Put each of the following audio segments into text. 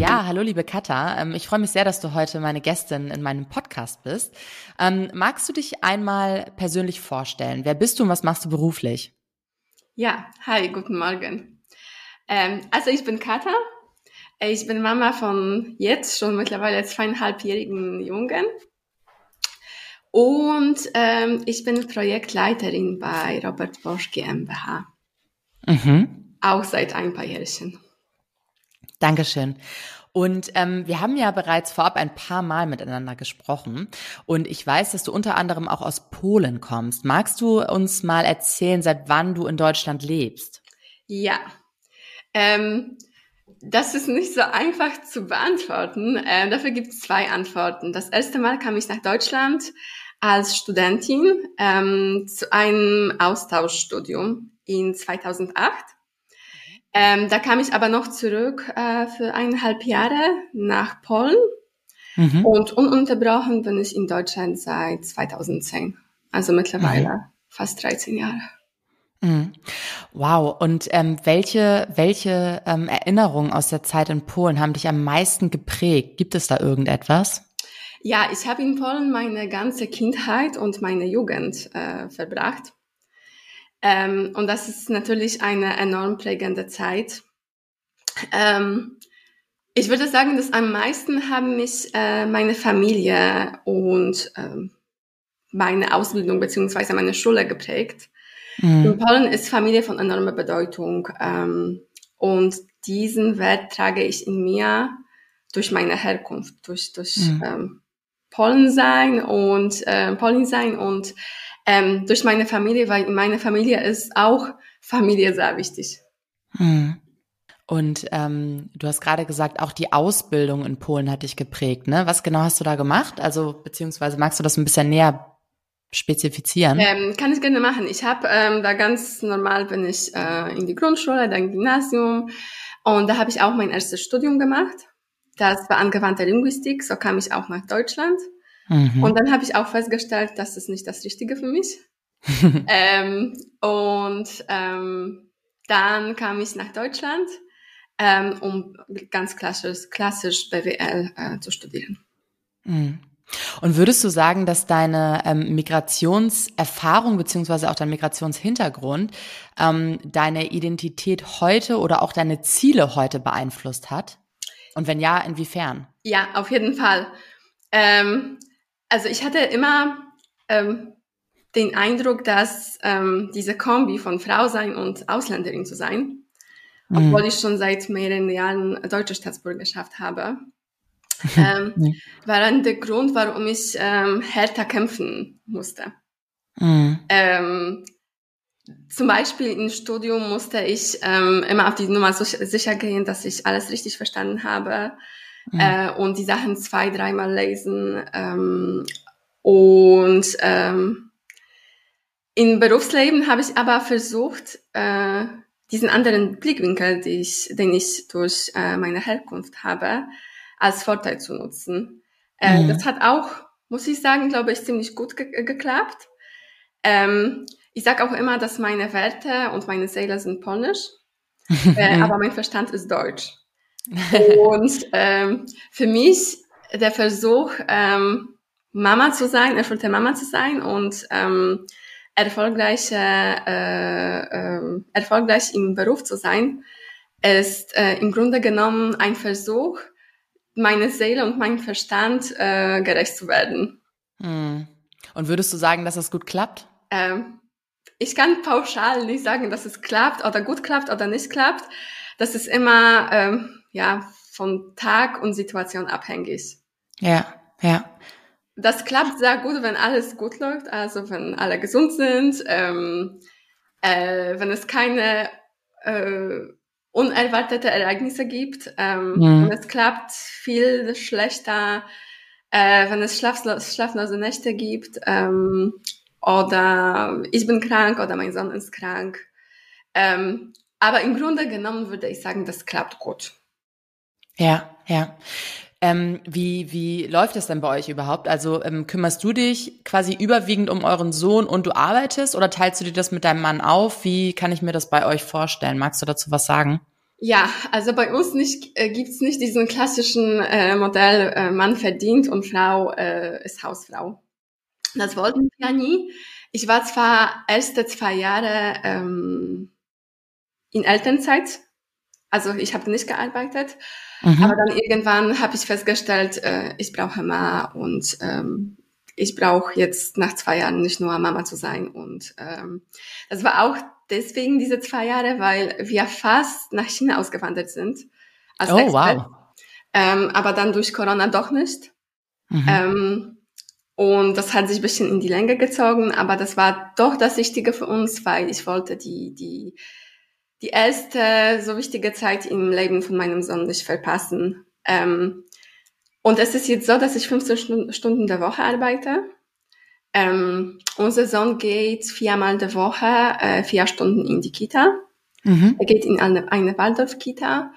Ja, hallo liebe Katha. Ähm, ich freue mich sehr, dass du heute meine Gästin in meinem Podcast bist. Ähm, magst du dich einmal persönlich vorstellen? Wer bist du und was machst du beruflich? Ja, hi, guten Morgen. Ähm, also ich bin Katha. Ich bin Mama von jetzt schon mittlerweile zweieinhalbjährigen Jungen. Und ähm, ich bin Projektleiterin bei Robert Bosch GmbH. Mhm. Auch seit ein paar Jährchen. Dankeschön. Und ähm, wir haben ja bereits vorab ein paar Mal miteinander gesprochen. Und ich weiß, dass du unter anderem auch aus Polen kommst. Magst du uns mal erzählen, seit wann du in Deutschland lebst? Ja. Ähm, das ist nicht so einfach zu beantworten. Äh, dafür gibt es zwei Antworten. Das erste Mal kam ich nach Deutschland als Studentin ähm, zu einem Austauschstudium in 2008. Ähm, da kam ich aber noch zurück äh, für eineinhalb Jahre nach Polen mhm. und ununterbrochen bin ich in Deutschland seit 2010. Also mittlerweile mhm. fast 13 Jahre. Mhm. Wow. Und ähm, welche, welche ähm, Erinnerungen aus der Zeit in Polen haben dich am meisten geprägt? Gibt es da irgendetwas? Ja, ich habe in Polen meine ganze Kindheit und meine Jugend äh, verbracht. Ähm, und das ist natürlich eine enorm prägende Zeit. Ähm, ich würde sagen, dass am meisten haben mich äh, meine Familie und ähm, meine Ausbildung beziehungsweise meine Schule geprägt. Mhm. In Polen ist Familie von enormer Bedeutung ähm, und diesen Wert trage ich in mir durch meine Herkunft, durch, durch mhm. ähm, Polen sein und äh, Polin sein und ähm, durch meine Familie, weil in meiner Familie ist auch Familie sehr wichtig. Hm. Und ähm, du hast gerade gesagt, auch die Ausbildung in Polen hat dich geprägt. Ne? Was genau hast du da gemacht? Also beziehungsweise magst du das ein bisschen näher spezifizieren? Ähm, kann ich gerne machen. Ich habe ähm, da ganz normal bin ich äh, in die Grundschule, dann Gymnasium und da habe ich auch mein erstes Studium gemacht. Das war angewandte Linguistik. So kam ich auch nach Deutschland. Mhm. Und dann habe ich auch festgestellt, das ist nicht das Richtige für mich. ähm, und ähm, dann kam ich nach Deutschland, ähm, um ganz klassisch, klassisch BWL äh, zu studieren. Mhm. Und würdest du sagen, dass deine ähm, Migrationserfahrung beziehungsweise auch dein Migrationshintergrund ähm, deine Identität heute oder auch deine Ziele heute beeinflusst hat? Und wenn ja, inwiefern? Ja, auf jeden Fall. Ähm, also ich hatte immer ähm, den Eindruck, dass ähm, diese Kombi von Frau sein und Ausländerin zu sein, mhm. obwohl ich schon seit mehreren Jahren deutsche Staatsbürgerschaft habe, ähm, mhm. war dann der Grund, warum ich ähm, härter kämpfen musste. Mhm. Ähm, zum Beispiel im Studium musste ich ähm, immer auf die Nummer so sicher gehen, dass ich alles richtig verstanden habe mhm. äh, und die Sachen zwei, dreimal lesen. Ähm, und ähm, im Berufsleben habe ich aber versucht, äh, diesen anderen Blickwinkel, die ich, den ich durch äh, meine Herkunft habe, als Vorteil zu nutzen. Äh, mhm. Das hat auch, muss ich sagen, glaube ich, ziemlich gut ge geklappt. Ähm, ich sage auch immer, dass meine Werte und meine Seele sind polnisch, äh, aber mein Verstand ist deutsch. Und ähm, für mich der Versuch, ähm, Mama zu sein, erfüllte Mama zu sein und ähm, erfolgreich, äh, äh, erfolgreich im Beruf zu sein, ist äh, im Grunde genommen ein Versuch, meine Seele und mein Verstand äh, gerecht zu werden. Hm. Und würdest du sagen, dass das gut klappt? Ähm, ich kann pauschal nicht sagen, dass es klappt oder gut klappt oder nicht klappt. Das ist immer ähm, ja, von Tag und Situation abhängig. Ja, ja. Das klappt sehr gut, wenn alles gut läuft, also wenn alle gesund sind, ähm, äh, wenn es keine äh, unerwartete Ereignisse gibt ähm, mhm. und es klappt viel schlechter, äh, wenn es schlaflose, schlaflose Nächte gibt ähm, oder ich bin krank oder mein Sohn ist krank. Ähm, aber im Grunde genommen würde ich sagen, das klappt gut. Ja, ja. Ähm, wie, wie läuft das denn bei euch überhaupt? Also ähm, kümmerst du dich quasi überwiegend um euren Sohn und du arbeitest oder teilst du dir das mit deinem Mann auf? Wie kann ich mir das bei euch vorstellen? Magst du dazu was sagen? Ja, also bei uns nicht, äh, gibt's nicht diesen klassischen äh, Modell, äh, Mann verdient und Frau äh, ist Hausfrau. Das wollten wir ja nie. Ich war zwar erste zwei Jahre ähm, in Elternzeit, also ich habe nicht gearbeitet, Mhm. Aber dann irgendwann habe ich festgestellt, äh, ich brauche Mama und ähm, ich brauche jetzt nach zwei Jahren nicht nur Mama zu sein. Und ähm, das war auch deswegen diese zwei Jahre, weil wir fast nach China ausgewandert sind. Oh, Expert. wow. Ähm, aber dann durch Corona doch nicht. Mhm. Ähm, und das hat sich ein bisschen in die Länge gezogen, aber das war doch das Richtige für uns, weil ich wollte die, die die erste so wichtige Zeit im Leben von meinem Sohn nicht verpassen. Ähm, und es ist jetzt so, dass ich 15 Stunden der Woche arbeite. Ähm, unser Sohn geht viermal der Woche äh, vier Stunden in die Kita. Mhm. Er geht in eine, eine Waldorf-Kita.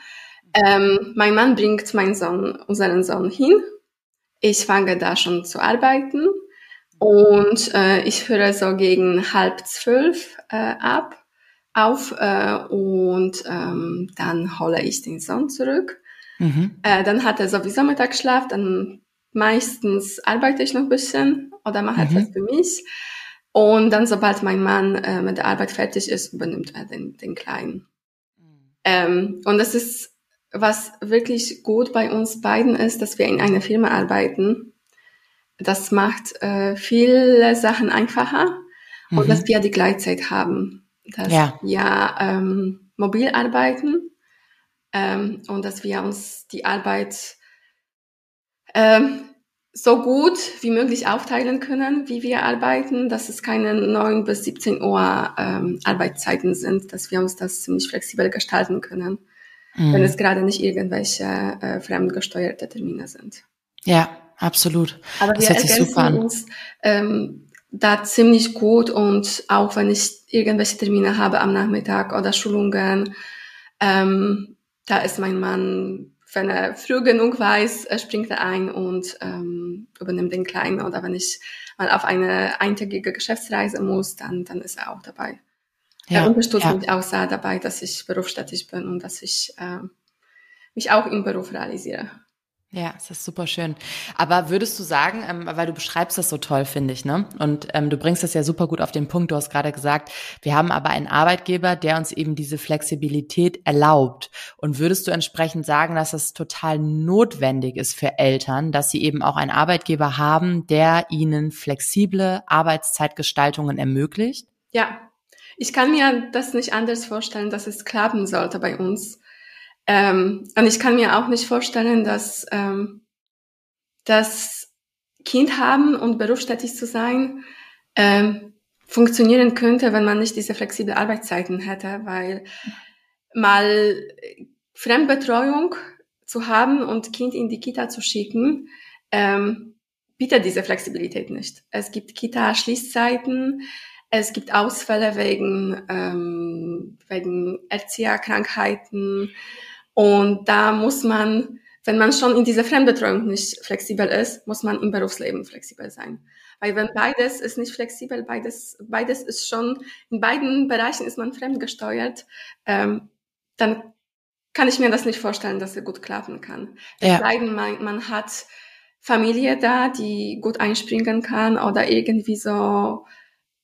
Ähm, mein Mann bringt meinen Sohn, unseren Sohn hin. Ich fange da schon zu arbeiten und äh, ich höre so gegen halb zwölf äh, ab auf äh, und ähm, dann hole ich den Sohn zurück. Mhm. Äh, dann hat er sowieso Mittagsschlaf, dann meistens arbeite ich noch ein bisschen oder mache mhm. etwas für mich. Und dann, sobald mein Mann äh, mit der Arbeit fertig ist, übernimmt er den, den Kleinen. Mhm. Ähm, und das ist, was wirklich gut bei uns beiden ist, dass wir in einer Firma arbeiten. Das macht äh, viele Sachen einfacher mhm. und dass wir die Gleitzeit haben dass ja. wir ähm, mobil arbeiten ähm, und dass wir uns die Arbeit ähm, so gut wie möglich aufteilen können, wie wir arbeiten, dass es keine 9 bis 17 Uhr ähm, Arbeitszeiten sind, dass wir uns das ziemlich flexibel gestalten können, mhm. wenn es gerade nicht irgendwelche äh, fremdgesteuerte Termine sind. Ja, absolut. Aber das wir ergänzen uns ähm, da ziemlich gut und auch wenn ich irgendwelche Termine habe am Nachmittag oder Schulungen, ähm, da ist mein Mann, wenn er früh genug weiß, springt er ein und ähm, übernimmt den Kleinen oder wenn ich mal auf eine eintägige Geschäftsreise muss, dann, dann ist er auch dabei. Ja, er unterstützt ja. mich auch sehr dabei, dass ich berufstätig bin und dass ich äh, mich auch im Beruf realisiere. Ja, es ist super schön. Aber würdest du sagen, ähm, weil du beschreibst das so toll, finde ich, ne? Und ähm, du bringst das ja super gut auf den Punkt. Du hast gerade gesagt, wir haben aber einen Arbeitgeber, der uns eben diese Flexibilität erlaubt. Und würdest du entsprechend sagen, dass es total notwendig ist für Eltern, dass sie eben auch einen Arbeitgeber haben, der ihnen flexible Arbeitszeitgestaltungen ermöglicht? Ja, ich kann mir das nicht anders vorstellen, dass es klappen sollte bei uns. Ähm, und ich kann mir auch nicht vorstellen, dass ähm, das Kind haben und berufstätig zu sein ähm, funktionieren könnte, wenn man nicht diese flexible Arbeitszeiten hätte, weil mal Fremdbetreuung zu haben und Kind in die Kita zu schicken, ähm, bietet diese Flexibilität nicht. Es gibt Kita-Schließzeiten, es gibt Ausfälle wegen, ähm, wegen Erzieherkrankheiten, und da muss man, wenn man schon in dieser Fremdbetreuung nicht flexibel ist, muss man im Berufsleben flexibel sein. Weil wenn beides ist nicht flexibel, beides, beides ist schon, in beiden Bereichen ist man fremdgesteuert, ähm, dann kann ich mir das nicht vorstellen, dass er gut klappen kann. Es sei denn, man, man hat Familie da, die gut einspringen kann oder irgendwie so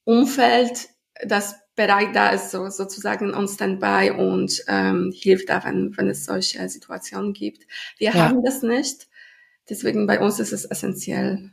Umfeld, das bereit da ist, so, sozusagen on Standby und ähm, hilft da, wenn, wenn es solche Situationen gibt. Wir ja. haben das nicht. Deswegen bei uns ist es essentiell.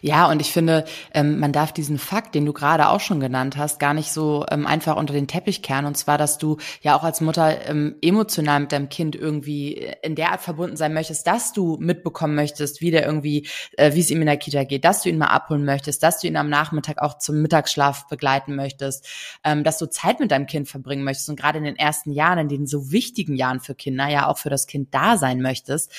Ja, und ich finde, ähm, man darf diesen Fakt, den du gerade auch schon genannt hast, gar nicht so ähm, einfach unter den Teppich kehren. Und zwar, dass du ja auch als Mutter ähm, emotional mit deinem Kind irgendwie in der Art verbunden sein möchtest, dass du mitbekommen möchtest, wie der irgendwie, äh, wie es ihm in der Kita geht, dass du ihn mal abholen möchtest, dass du ihn am Nachmittag auch zum Mittagsschlaf begleiten möchtest, dass du Zeit mit deinem Kind verbringen möchtest und gerade in den ersten Jahren, in den so wichtigen Jahren für Kinder, ja auch für das Kind da sein möchtest.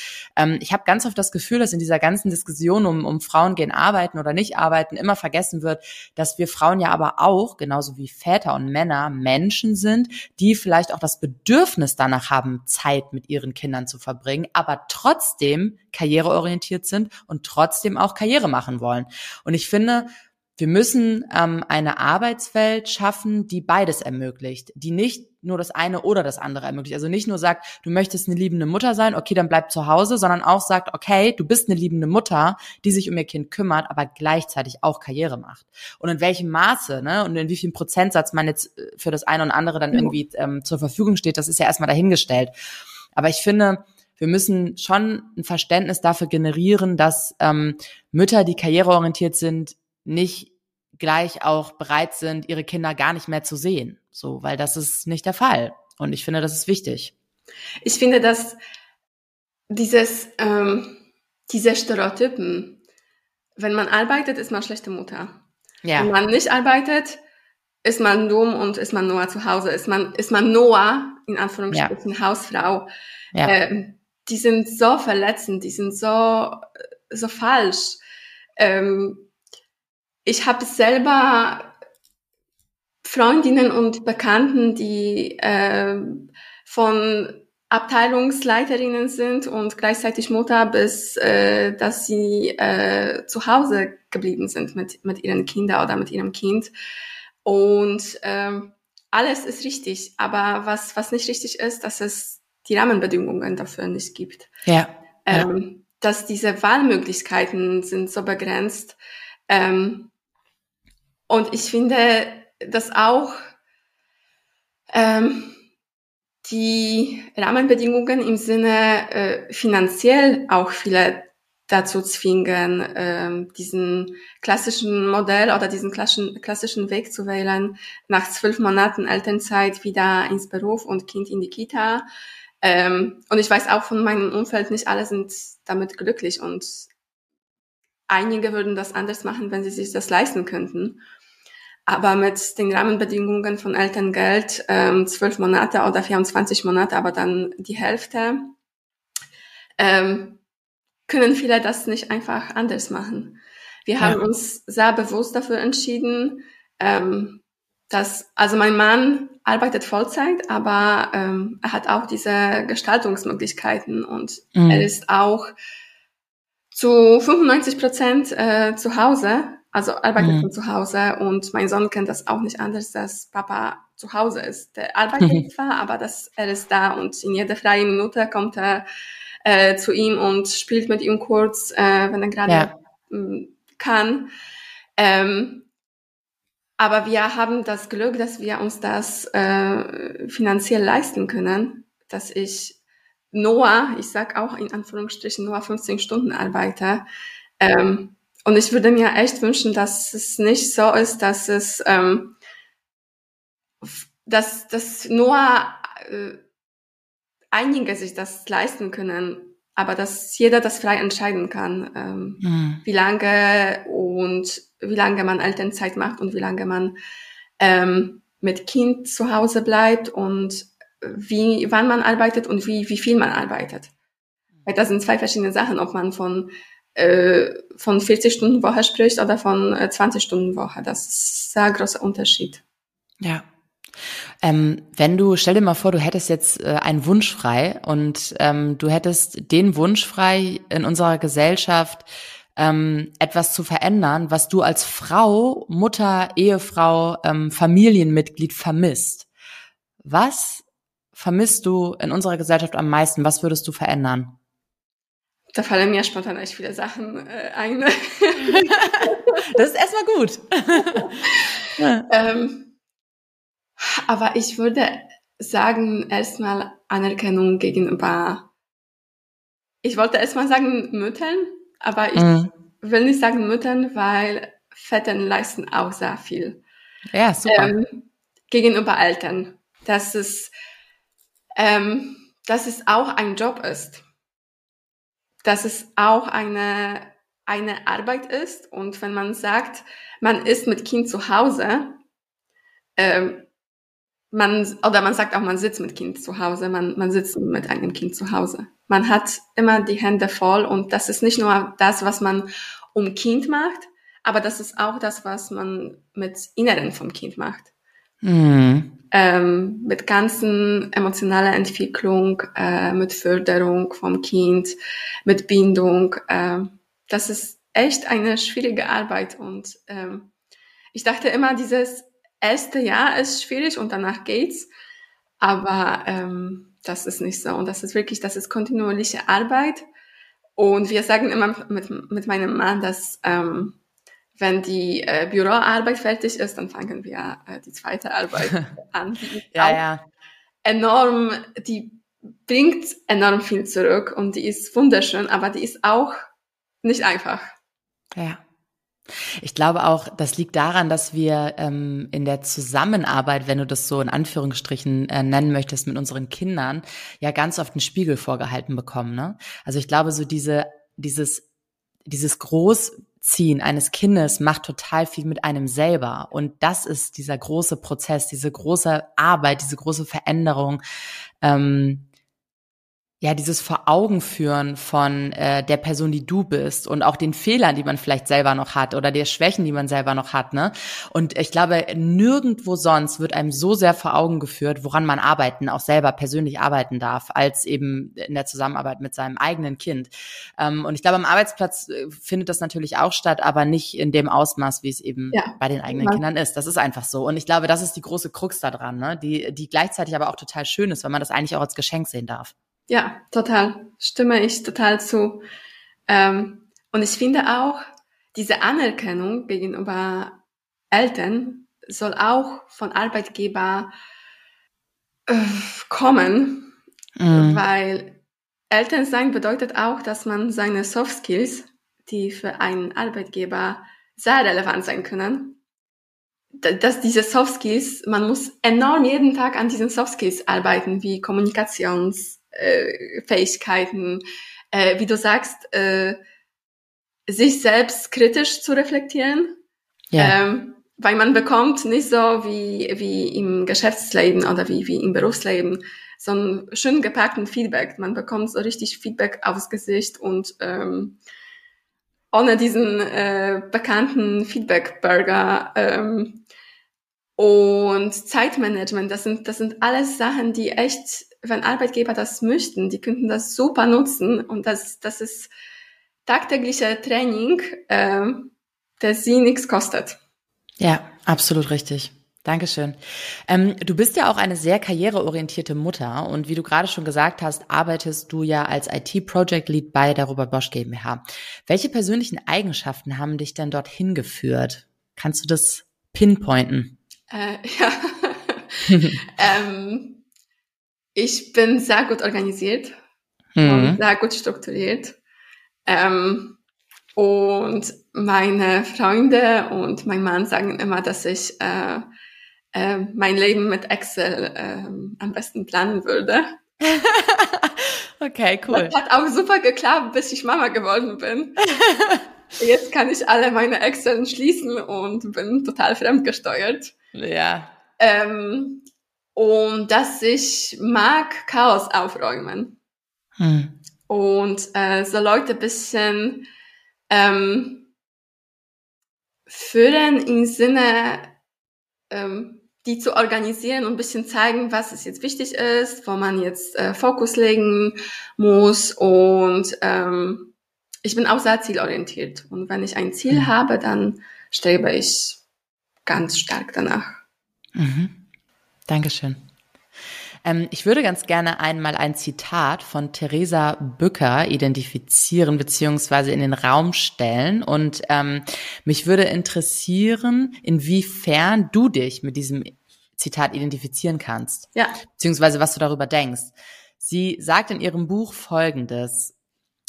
Ich habe ganz oft das Gefühl, dass in dieser ganzen Diskussion um, um Frauen gehen arbeiten oder nicht arbeiten, immer vergessen wird, dass wir Frauen ja aber auch, genauso wie Väter und Männer, Menschen sind, die vielleicht auch das Bedürfnis danach haben, Zeit mit ihren Kindern zu verbringen, aber trotzdem karriereorientiert sind und trotzdem auch Karriere machen wollen. Und ich finde, wir müssen ähm, eine Arbeitswelt schaffen, die beides ermöglicht, die nicht nur das eine oder das andere ermöglicht. Also nicht nur sagt, du möchtest eine liebende Mutter sein, okay, dann bleib zu Hause, sondern auch sagt, okay, du bist eine liebende Mutter, die sich um ihr Kind kümmert, aber gleichzeitig auch Karriere macht. Und in welchem Maße, ne, und in wie viel Prozentsatz man jetzt äh, für das eine und andere dann irgendwie ähm, zur Verfügung steht, das ist ja erstmal dahingestellt. Aber ich finde, wir müssen schon ein Verständnis dafür generieren, dass ähm, Mütter, die karriereorientiert sind, nicht gleich auch bereit sind, ihre Kinder gar nicht mehr zu sehen. So, weil das ist nicht der Fall. Und ich finde, das ist wichtig. Ich finde, dass dieses, ähm, diese Stereotypen, wenn man arbeitet, ist man schlechte Mutter. Ja. Wenn man nicht arbeitet, ist man dumm und ist man Noah zu Hause, ist man, ist man Noah, in Anführungsstrichen, ja. Hausfrau. Ja. Äh, die sind so verletzend, die sind so, so falsch. Ähm, ich habe selber Freundinnen und Bekannten, die äh, von Abteilungsleiterinnen sind und gleichzeitig Mutter, bis äh, dass sie äh, zu Hause geblieben sind mit, mit ihren Kindern oder mit ihrem Kind. Und ähm, alles ist richtig, aber was, was nicht richtig ist, dass es die Rahmenbedingungen dafür nicht gibt. Ja. Ähm, ja. Dass diese Wahlmöglichkeiten sind so begrenzt. Ähm, und ich finde, dass auch ähm, die Rahmenbedingungen im Sinne äh, finanziell auch viele dazu zwingen, ähm, diesen klassischen Modell oder diesen klassischen, klassischen Weg zu wählen, nach zwölf Monaten Elternzeit wieder ins Beruf und Kind in die Kita. Ähm, und ich weiß auch von meinem Umfeld, nicht alle sind damit glücklich und einige würden das anders machen, wenn sie sich das leisten könnten. Aber mit den Rahmenbedingungen von Elterngeld, ähm, zwölf Monate oder 24 Monate, aber dann die Hälfte, ähm, können viele das nicht einfach anders machen. Wir ja. haben uns sehr bewusst dafür entschieden, ähm, dass, also mein Mann arbeitet Vollzeit, aber ähm, er hat auch diese Gestaltungsmöglichkeiten und mhm. er ist auch zu 95 Prozent äh, zu Hause also arbeitet mhm. von zu Hause und mein Sohn kennt das auch nicht anders, dass Papa zu Hause ist. Der arbeitet mhm. zwar, aber dass er ist da und in jeder freien Minute kommt er äh, zu ihm und spielt mit ihm kurz, äh, wenn er gerade ja. Mm, kann. Ähm, aber wir haben das Glück, dass wir uns das äh, finanziell leisten können, dass ich Noah, ich sag auch in Anführungsstrichen Noah 15 Stunden arbeite, ähm, und ich würde mir echt wünschen, dass es nicht so ist, dass es, ähm, dass, dass nur äh, einige sich das leisten können, aber dass jeder das frei entscheiden kann, ähm, mhm. wie lange und wie lange man Elternzeit macht und wie lange man ähm, mit Kind zu Hause bleibt und wie, wann man arbeitet und wie, wie viel man arbeitet. Weil das sind zwei verschiedene Sachen, ob man von äh, von 40 Stunden Woche spricht oder von äh, 20 Stunden Woche. Das ist ein sehr großer Unterschied. Ja. Ähm, wenn du, stell dir mal vor, du hättest jetzt äh, einen Wunsch frei und ähm, du hättest den Wunsch frei in unserer Gesellschaft, ähm, etwas zu verändern, was du als Frau, Mutter, Ehefrau, ähm, Familienmitglied vermisst. Was vermisst du in unserer Gesellschaft am meisten? Was würdest du verändern? Da fallen mir spontan echt viele Sachen äh, ein. das ist erstmal gut. ähm, aber ich würde sagen, erstmal Anerkennung gegenüber. Ich wollte erstmal sagen Müttern, aber ich, mhm. will nicht sagen Müttern, weil Väter leisten auch sehr viel. Ja, super. Ähm, gegenüber Eltern. Dass es, ähm, dass es auch ein Job ist. Dass es auch eine, eine Arbeit ist. Und wenn man sagt, man ist mit Kind zu Hause, ähm, man, oder man sagt auch, man sitzt mit Kind zu Hause, man, man sitzt mit einem Kind zu Hause. Man hat immer die Hände voll und das ist nicht nur das, was man um Kind macht, aber das ist auch das, was man mit Inneren vom Kind macht. Mhm. Ähm, mit ganzen emotionaler Entwicklung, äh, mit Förderung vom Kind, mit Bindung. Äh, das ist echt eine schwierige Arbeit und ähm, ich dachte immer, dieses erste Jahr ist schwierig und danach geht's. Aber ähm, das ist nicht so. Und das ist wirklich, das ist kontinuierliche Arbeit. Und wir sagen immer mit, mit meinem Mann, dass ähm, wenn die äh, Büroarbeit fertig ist, dann fangen wir äh, die zweite Arbeit an. Die ja, ja. Enorm, die bringt enorm viel zurück und die ist wunderschön, aber die ist auch nicht einfach. Ja. Ich glaube auch, das liegt daran, dass wir ähm, in der Zusammenarbeit, wenn du das so in Anführungsstrichen äh, nennen möchtest, mit unseren Kindern, ja ganz oft einen Spiegel vorgehalten bekommen. Ne? Also ich glaube, so diese, dieses, dieses Großziehen eines Kindes macht total viel mit einem selber. Und das ist dieser große Prozess, diese große Arbeit, diese große Veränderung. Ähm, ja, dieses Vor Augen führen von äh, der Person, die du bist und auch den Fehlern, die man vielleicht selber noch hat oder der Schwächen, die man selber noch hat, ne? Und ich glaube, nirgendwo sonst wird einem so sehr vor Augen geführt, woran man arbeiten, auch selber persönlich arbeiten darf, als eben in der Zusammenarbeit mit seinem eigenen Kind. Ähm, und ich glaube, am Arbeitsplatz äh, findet das natürlich auch statt, aber nicht in dem Ausmaß, wie es eben ja. bei den eigenen ja. Kindern ist. Das ist einfach so. Und ich glaube, das ist die große Krux daran, ne? Die, die gleichzeitig aber auch total schön ist, weil man das eigentlich auch als Geschenk sehen darf. Ja, total. Stimme ich total zu. Ähm, und ich finde auch, diese Anerkennung gegenüber Eltern soll auch von Arbeitgeber äh, kommen, mhm. weil Eltern sein bedeutet auch, dass man seine Soft Skills, die für einen Arbeitgeber sehr relevant sein können, dass diese Soft Skills, man muss enorm jeden Tag an diesen Soft Skills arbeiten, wie Kommunikations, äh, Fähigkeiten, äh, wie du sagst, äh, sich selbst kritisch zu reflektieren. Ja. Ähm, weil man bekommt nicht so wie, wie im Geschäftsleben oder wie, wie im Berufsleben so ein schön gepackten Feedback. Man bekommt so richtig Feedback aufs Gesicht und ähm, ohne diesen äh, bekannten Feedback-Burger ähm, und Zeitmanagement, das sind, das sind alles Sachen, die echt wenn Arbeitgeber das möchten, die könnten das super nutzen und das, das ist tagtäglicher Training, äh, der sie nichts kostet. Ja, absolut richtig. Dankeschön. Ähm, du bist ja auch eine sehr karriereorientierte Mutter und wie du gerade schon gesagt hast, arbeitest du ja als IT-Project Lead bei der Robert Bosch GmbH. Welche persönlichen Eigenschaften haben dich denn dorthin geführt? Kannst du das pinpointen? Äh, ja. ähm, ich bin sehr gut organisiert mhm. und sehr gut strukturiert. Ähm, und meine Freunde und mein Mann sagen immer, dass ich äh, äh, mein Leben mit Excel äh, am besten planen würde. okay, cool. Das hat auch super geklappt, bis ich Mama geworden bin. Jetzt kann ich alle meine Excel schließen und bin total fremdgesteuert. Ja. Ähm, und dass ich mag Chaos aufräumen. Hm. Und äh, so Leute bisschen ähm, führen im Sinne, ähm, die zu organisieren und ein bisschen zeigen, was es jetzt wichtig ist, wo man jetzt äh, Fokus legen muss. Und ähm, ich bin auch sehr zielorientiert. Und wenn ich ein Ziel mhm. habe, dann strebe ich ganz stark danach. Mhm. Dankeschön. Ähm, ich würde ganz gerne einmal ein Zitat von Theresa Bücker identifizieren beziehungsweise in den Raum stellen. Und ähm, mich würde interessieren, inwiefern du dich mit diesem Zitat identifizieren kannst. Ja. Beziehungsweise was du darüber denkst. Sie sagt in ihrem Buch Folgendes.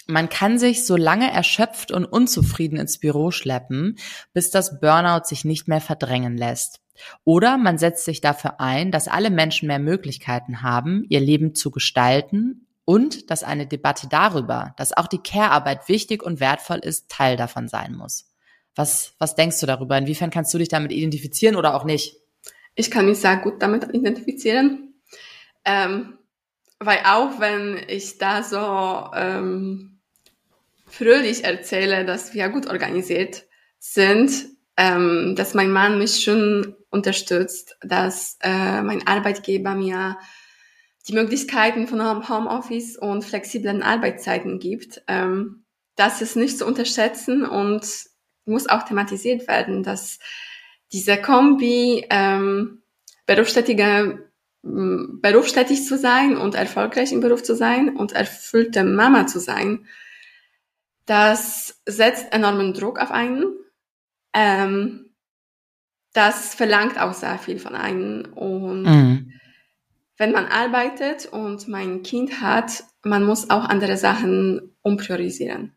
Man kann sich so lange erschöpft und unzufrieden ins Büro schleppen, bis das Burnout sich nicht mehr verdrängen lässt. Oder man setzt sich dafür ein, dass alle Menschen mehr Möglichkeiten haben, ihr Leben zu gestalten und dass eine Debatte darüber, dass auch die Care-Arbeit wichtig und wertvoll ist, Teil davon sein muss. Was, was denkst du darüber? Inwiefern kannst du dich damit identifizieren oder auch nicht? Ich kann mich sehr gut damit identifizieren. Ähm, weil auch wenn ich da so ähm, fröhlich erzähle, dass wir gut organisiert sind, ähm, dass mein Mann mich schon unterstützt, dass äh, mein Arbeitgeber mir die Möglichkeiten von Homeoffice und flexiblen Arbeitszeiten gibt. Ähm, das ist nicht zu unterschätzen und muss auch thematisiert werden, dass diese Kombi ähm, berufstätige berufstätig zu sein und erfolgreich im Beruf zu sein und erfüllte Mama zu sein, das setzt enormen Druck auf einen. Ähm, das verlangt auch sehr viel von einem. Und mhm. wenn man arbeitet und mein Kind hat, man muss auch andere Sachen umpriorisieren.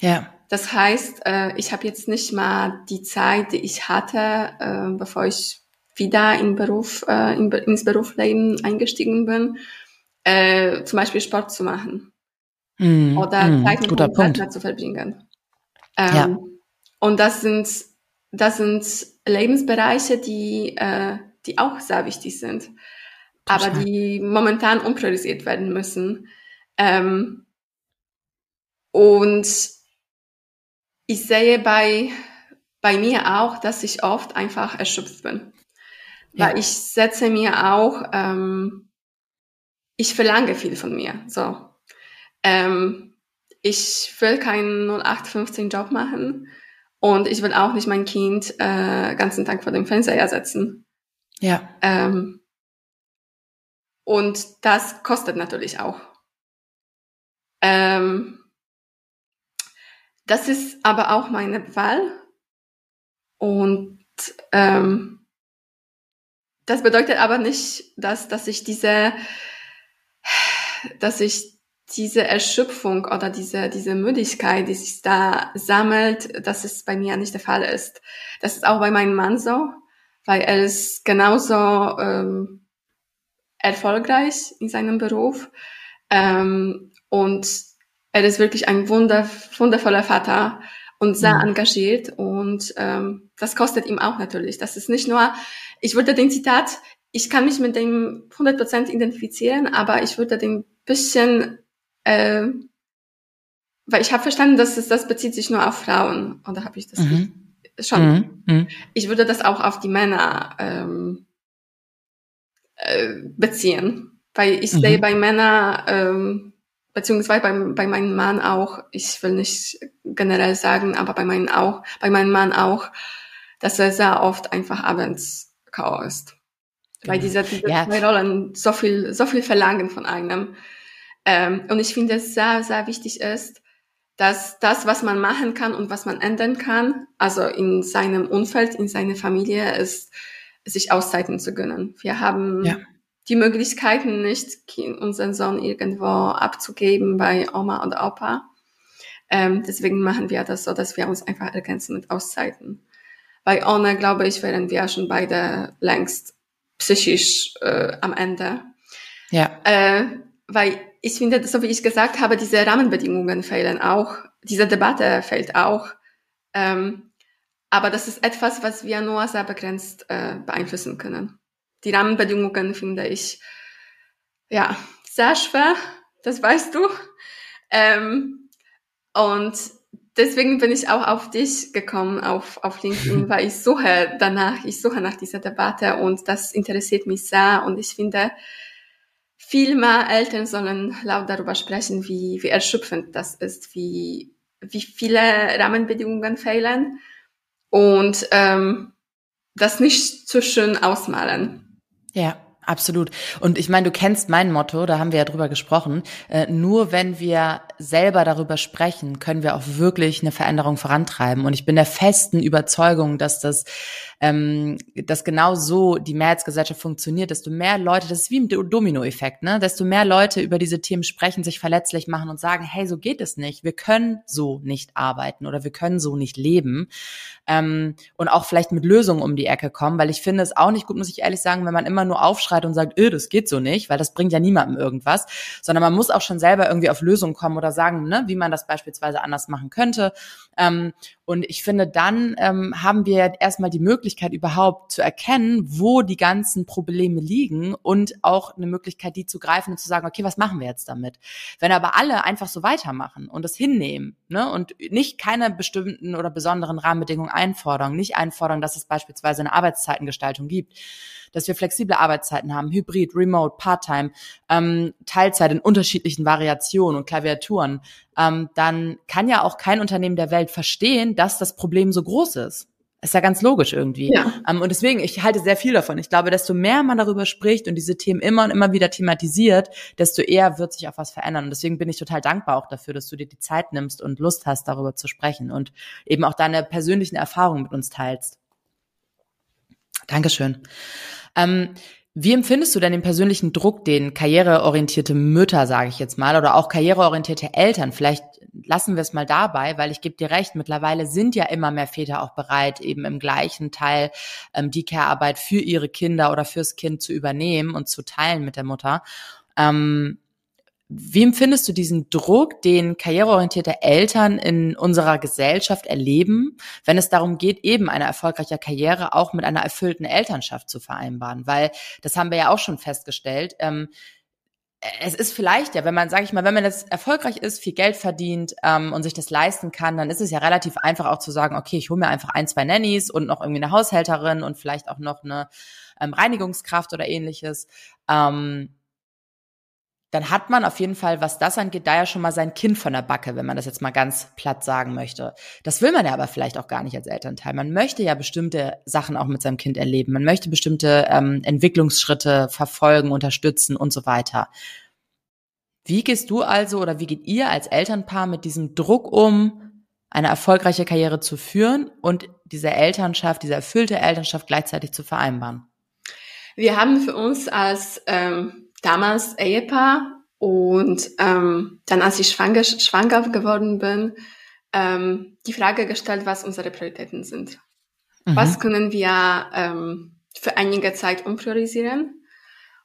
Ja. Das heißt, äh, ich habe jetzt nicht mal die Zeit, die ich hatte, äh, bevor ich wieder in Beruf, äh, in, ins Berufsleben eingestiegen bin, zum Beispiel Sport zu machen. Mm, oder mm, Zeit mit dem Partner zu verbringen. Ähm, ja. Und das sind, das sind Lebensbereiche, die, äh, die auch sehr wichtig sind, Total. aber die momentan umpriorisiert werden müssen. Ähm, und ich sehe bei, bei mir auch, dass ich oft einfach erschöpft bin. Ja. Weil ich setze mir auch, ähm, ich verlange viel von mir. So. Ähm, ich will keinen 0815 Job machen und ich will auch nicht mein Kind äh, ganzen Tag vor dem Fernseher setzen. Ja. Ähm, und das kostet natürlich auch. Ähm, das ist aber auch meine Wahl. Und ähm, das bedeutet aber nicht, dass, dass ich diese, dass ich diese Erschöpfung oder diese, diese Müdigkeit, die sich da sammelt, dass es bei mir nicht der Fall ist. Das ist auch bei meinem Mann so, weil er ist genauso ähm, erfolgreich in seinem Beruf ähm, und er ist wirklich ein wunder, wundervoller Vater und sehr mhm. engagiert und ähm, das kostet ihm auch natürlich. Das ist nicht nur ich würde den Zitat, ich kann mich mit dem 100% identifizieren, aber ich würde den bisschen, äh, weil ich habe verstanden, dass es, das bezieht sich nur auf Frauen. Oder habe ich das mhm. schon? Mhm. mhm. Ich würde das auch auf die Männer ähm, äh, beziehen. Weil ich mhm. sehe bei Männern, ähm, beziehungsweise bei, bei meinem Mann auch, ich will nicht generell sagen, aber bei meinem auch, bei meinem Mann auch, dass er sehr oft einfach abends Chaos ist. Weil genau. diese, diese ja. zwei Rollen so viel, so viel verlangen von einem. Ähm, und ich finde, es sehr, sehr wichtig ist, dass das, was man machen kann und was man ändern kann, also in seinem Umfeld, in seiner Familie, ist, sich Auszeiten zu gönnen. Wir haben ja. die Möglichkeiten nicht, unseren Sohn irgendwo abzugeben bei Oma oder Opa. Ähm, deswegen machen wir das so, dass wir uns einfach ergänzen mit Auszeiten. Bei ohne, glaube ich, wären wir schon beide längst psychisch äh, am Ende. Ja. Äh, weil ich finde, so wie ich gesagt habe, diese Rahmenbedingungen fehlen auch, diese Debatte fehlt auch. Ähm, aber das ist etwas, was wir nur sehr begrenzt äh, beeinflussen können. Die Rahmenbedingungen finde ich ja sehr schwer, das weißt du. Ähm, und deswegen bin ich auch auf dich gekommen, auf, auf LinkedIn, weil ich suche danach, ich suche nach dieser Debatte und das interessiert mich sehr und ich finde, viel mehr Eltern sollen laut darüber sprechen, wie, wie erschöpfend das ist, wie, wie viele Rahmenbedingungen fehlen und ähm, das nicht zu schön ausmalen. Ja. Absolut. Und ich meine, du kennst mein Motto, da haben wir ja drüber gesprochen. Äh, nur wenn wir selber darüber sprechen, können wir auch wirklich eine Veränderung vorantreiben. Und ich bin der festen Überzeugung, dass das ähm, dass genau so die Mehrheitsgesellschaft funktioniert, desto mehr Leute, das ist wie ein Dominoeffekt, ne? desto mehr Leute über diese Themen sprechen, sich verletzlich machen und sagen, hey, so geht es nicht. Wir können so nicht arbeiten oder wir können so nicht leben. Ähm, und auch vielleicht mit Lösungen um die Ecke kommen, weil ich finde es auch nicht gut, muss ich ehrlich sagen, wenn man immer nur aufschreit und sagt, öh, das geht so nicht, weil das bringt ja niemandem irgendwas, sondern man muss auch schon selber irgendwie auf Lösungen kommen oder sagen, ne, wie man das beispielsweise anders machen könnte. Ähm, und ich finde, dann ähm, haben wir erstmal die Möglichkeit, überhaupt zu erkennen, wo die ganzen Probleme liegen und auch eine Möglichkeit, die zu greifen und zu sagen, okay, was machen wir jetzt damit? Wenn aber alle einfach so weitermachen und es hinnehmen ne, und nicht keine bestimmten oder besonderen Rahmenbedingungen einfordern, nicht einfordern, dass es beispielsweise eine Arbeitszeitengestaltung gibt, dass wir flexible Arbeitszeiten haben, Hybrid, Remote, Part-Time, ähm, Teilzeit in unterschiedlichen Variationen und Klaviaturen, ähm, dann kann ja auch kein Unternehmen der Welt verstehen, dass das Problem so groß ist. Ist ja ganz logisch irgendwie. Ja. Um, und deswegen, ich halte sehr viel davon. Ich glaube, desto mehr man darüber spricht und diese Themen immer und immer wieder thematisiert, desto eher wird sich auch was verändern. Und deswegen bin ich total dankbar auch dafür, dass du dir die Zeit nimmst und Lust hast, darüber zu sprechen und eben auch deine persönlichen Erfahrungen mit uns teilst. Dankeschön. Ähm, wie empfindest du denn den persönlichen Druck, den karriereorientierte Mütter, sage ich jetzt mal, oder auch karriereorientierte Eltern, vielleicht lassen wir es mal dabei, weil ich gebe dir recht, mittlerweile sind ja immer mehr Väter auch bereit, eben im gleichen Teil ähm, die Care-Arbeit für ihre Kinder oder fürs Kind zu übernehmen und zu teilen mit der Mutter. Ähm, wie empfindest du diesen Druck, den karriereorientierte Eltern in unserer Gesellschaft erleben, wenn es darum geht, eben eine erfolgreiche Karriere auch mit einer erfüllten Elternschaft zu vereinbaren? Weil das haben wir ja auch schon festgestellt. Ähm, es ist vielleicht ja, wenn man, sage ich mal, wenn man jetzt erfolgreich ist, viel Geld verdient ähm, und sich das leisten kann, dann ist es ja relativ einfach auch zu sagen, okay, ich hole mir einfach ein, zwei Nannies und noch irgendwie eine Haushälterin und vielleicht auch noch eine ähm, Reinigungskraft oder ähnliches. Ähm, dann hat man auf jeden Fall, was das angeht, da ja schon mal sein Kind von der Backe, wenn man das jetzt mal ganz platt sagen möchte. Das will man ja aber vielleicht auch gar nicht als Elternteil. Man möchte ja bestimmte Sachen auch mit seinem Kind erleben. Man möchte bestimmte ähm, Entwicklungsschritte verfolgen, unterstützen und so weiter. Wie gehst du also oder wie geht ihr als Elternpaar mit diesem Druck um, eine erfolgreiche Karriere zu führen und diese Elternschaft, diese erfüllte Elternschaft gleichzeitig zu vereinbaren? Wir haben für uns als ähm damals Ehepaar und ähm, dann, als ich schwanger, schwanger geworden bin, ähm, die Frage gestellt, was unsere Prioritäten sind. Mhm. Was können wir ähm, für einige Zeit umpriorisieren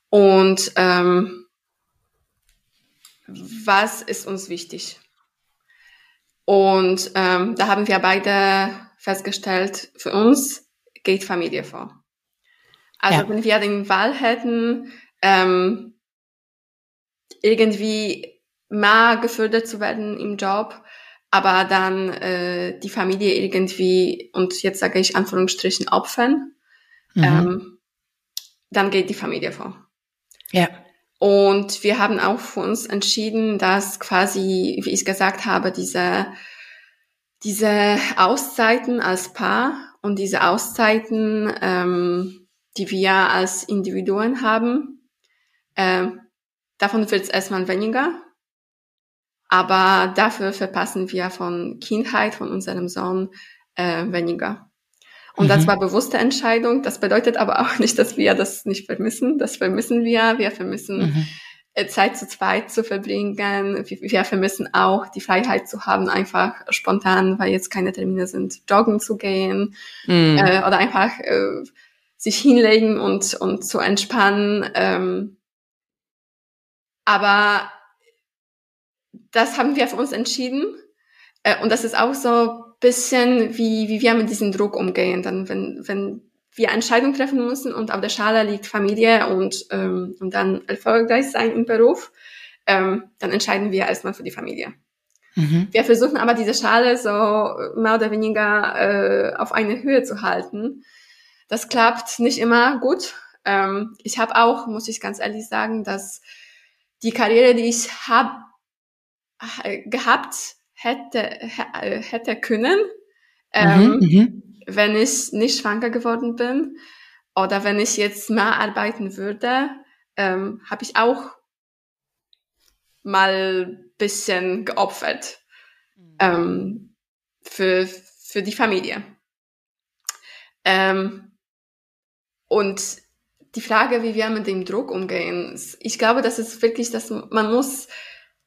und ähm, was ist uns wichtig? Und ähm, da haben wir beide festgestellt, für uns geht Familie vor. Also ja. wenn wir den Wahl hätten, ähm, irgendwie mehr gefördert zu werden im Job, aber dann äh, die Familie irgendwie, und jetzt sage ich Anführungsstrichen, opfern, mhm. ähm, dann geht die Familie vor. Ja. Und wir haben auch für uns entschieden, dass quasi, wie ich gesagt habe, diese, diese Auszeiten als Paar und diese Auszeiten, ähm, die wir als Individuen haben, äh, davon wird es erstmal weniger. Aber dafür verpassen wir von Kindheit, von unserem Sohn äh, weniger. Und mhm. das war bewusste Entscheidung. Das bedeutet aber auch nicht, dass wir das nicht vermissen. Das vermissen wir. Wir vermissen mhm. Äh, Zeit zu zweit zu verbringen. Wir vermissen auch die Freiheit zu haben, einfach spontan, weil jetzt keine Termine sind, joggen zu gehen mhm. äh, oder einfach äh, sich hinlegen und, und zu entspannen. Ähm, aber das haben wir für uns entschieden. Äh, und das ist auch so bisschen, wie, wie wir mit diesem Druck umgehen. Dann, wenn, wenn wir Entscheidungen treffen müssen und auf der Schale liegt Familie und, ähm, und dann erfolgreich sein im Beruf, ähm, dann entscheiden wir erstmal für die Familie. Mhm. Wir versuchen aber diese Schale so mehr oder weniger äh, auf eine Höhe zu halten. Das klappt nicht immer gut. Ähm, ich habe auch, muss ich ganz ehrlich sagen, dass die Karriere, die ich hab, gehabt hätte, hätte können, ähm, mhm, mhm, wenn ich nicht schwanger geworden bin oder wenn ich jetzt mehr arbeiten würde, ähm, habe ich auch mal bisschen geopfert mhm. ähm, für, für die Familie. Ähm, und die Frage, wie wir mit dem Druck umgehen, ich glaube, das ist wirklich, dass man muss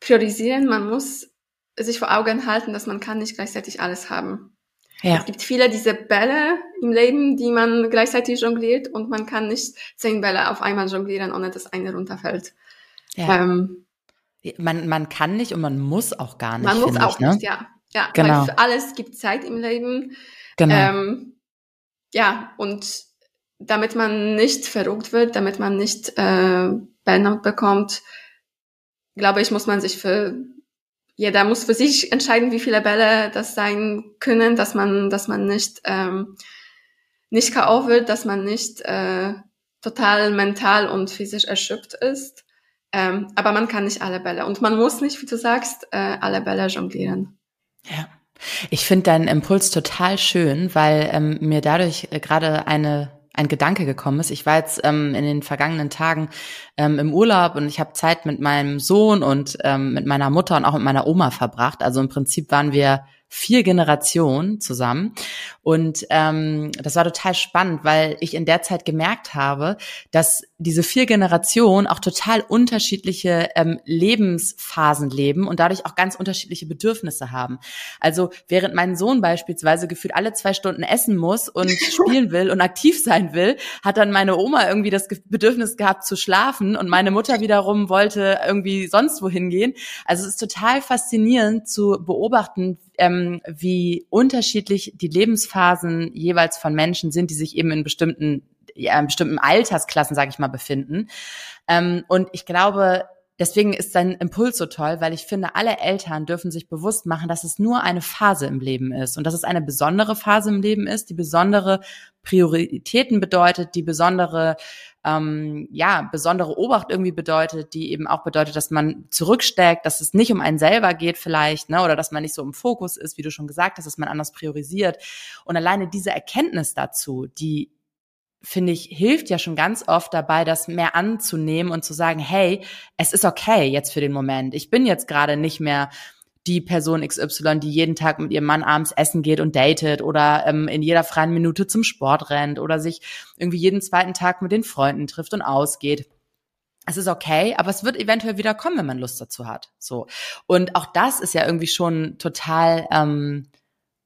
priorisieren, man muss sich vor Augen halten, dass man kann nicht gleichzeitig alles haben. Ja. Es gibt viele diese Bälle im Leben, die man gleichzeitig jongliert und man kann nicht zehn Bälle auf einmal jonglieren, ohne dass eine runterfällt. Ja. Ähm, man, man kann nicht und man muss auch gar nicht. Man muss auch ich, ne? nicht, ja. Ja, genau. weil für alles gibt Zeit im Leben. Genau. Ähm, ja, und damit man nicht verrückt wird, damit man nicht äh, Burnout bekommt, glaube ich, muss man sich für jeder muss für sich entscheiden, wie viele Bälle das sein können, dass man, dass man nicht ähm, nicht K.O. wird, dass man nicht äh, total mental und physisch erschöpft ist. Ähm, aber man kann nicht alle Bälle und man muss nicht, wie du sagst, äh, alle Bälle jonglieren. Ja. Ich finde deinen Impuls total schön, weil ähm, mir dadurch äh, gerade eine ein Gedanke gekommen ist. Ich war jetzt ähm, in den vergangenen Tagen ähm, im Urlaub und ich habe Zeit mit meinem Sohn und ähm, mit meiner Mutter und auch mit meiner Oma verbracht. Also im Prinzip waren wir vier Generationen zusammen. Und ähm, das war total spannend, weil ich in der Zeit gemerkt habe, dass diese vier Generationen auch total unterschiedliche ähm, Lebensphasen leben und dadurch auch ganz unterschiedliche Bedürfnisse haben. Also während mein Sohn beispielsweise gefühlt alle zwei Stunden essen muss und spielen will und aktiv sein will, hat dann meine Oma irgendwie das Bedürfnis gehabt zu schlafen und meine Mutter wiederum wollte irgendwie sonst wohin gehen. Also es ist total faszinierend zu beobachten, ähm, wie unterschiedlich die Lebensphasen jeweils von Menschen sind, die sich eben in bestimmten, ja, in bestimmten Altersklassen, sage ich mal, befinden. Ähm, und ich glaube, Deswegen ist dein Impuls so toll, weil ich finde, alle Eltern dürfen sich bewusst machen, dass es nur eine Phase im Leben ist und dass es eine besondere Phase im Leben ist, die besondere Prioritäten bedeutet, die besondere ähm, ja, besondere Obacht irgendwie bedeutet, die eben auch bedeutet, dass man zurücksteckt, dass es nicht um einen selber geht vielleicht, ne, oder dass man nicht so im Fokus ist, wie du schon gesagt hast, dass man anders priorisiert. Und alleine diese Erkenntnis dazu, die finde ich, hilft ja schon ganz oft dabei, das mehr anzunehmen und zu sagen, hey, es ist okay jetzt für den Moment. Ich bin jetzt gerade nicht mehr die Person XY, die jeden Tag mit ihrem Mann abends essen geht und datet oder ähm, in jeder freien Minute zum Sport rennt oder sich irgendwie jeden zweiten Tag mit den Freunden trifft und ausgeht. Es ist okay, aber es wird eventuell wieder kommen, wenn man Lust dazu hat. So und auch das ist ja irgendwie schon total ähm,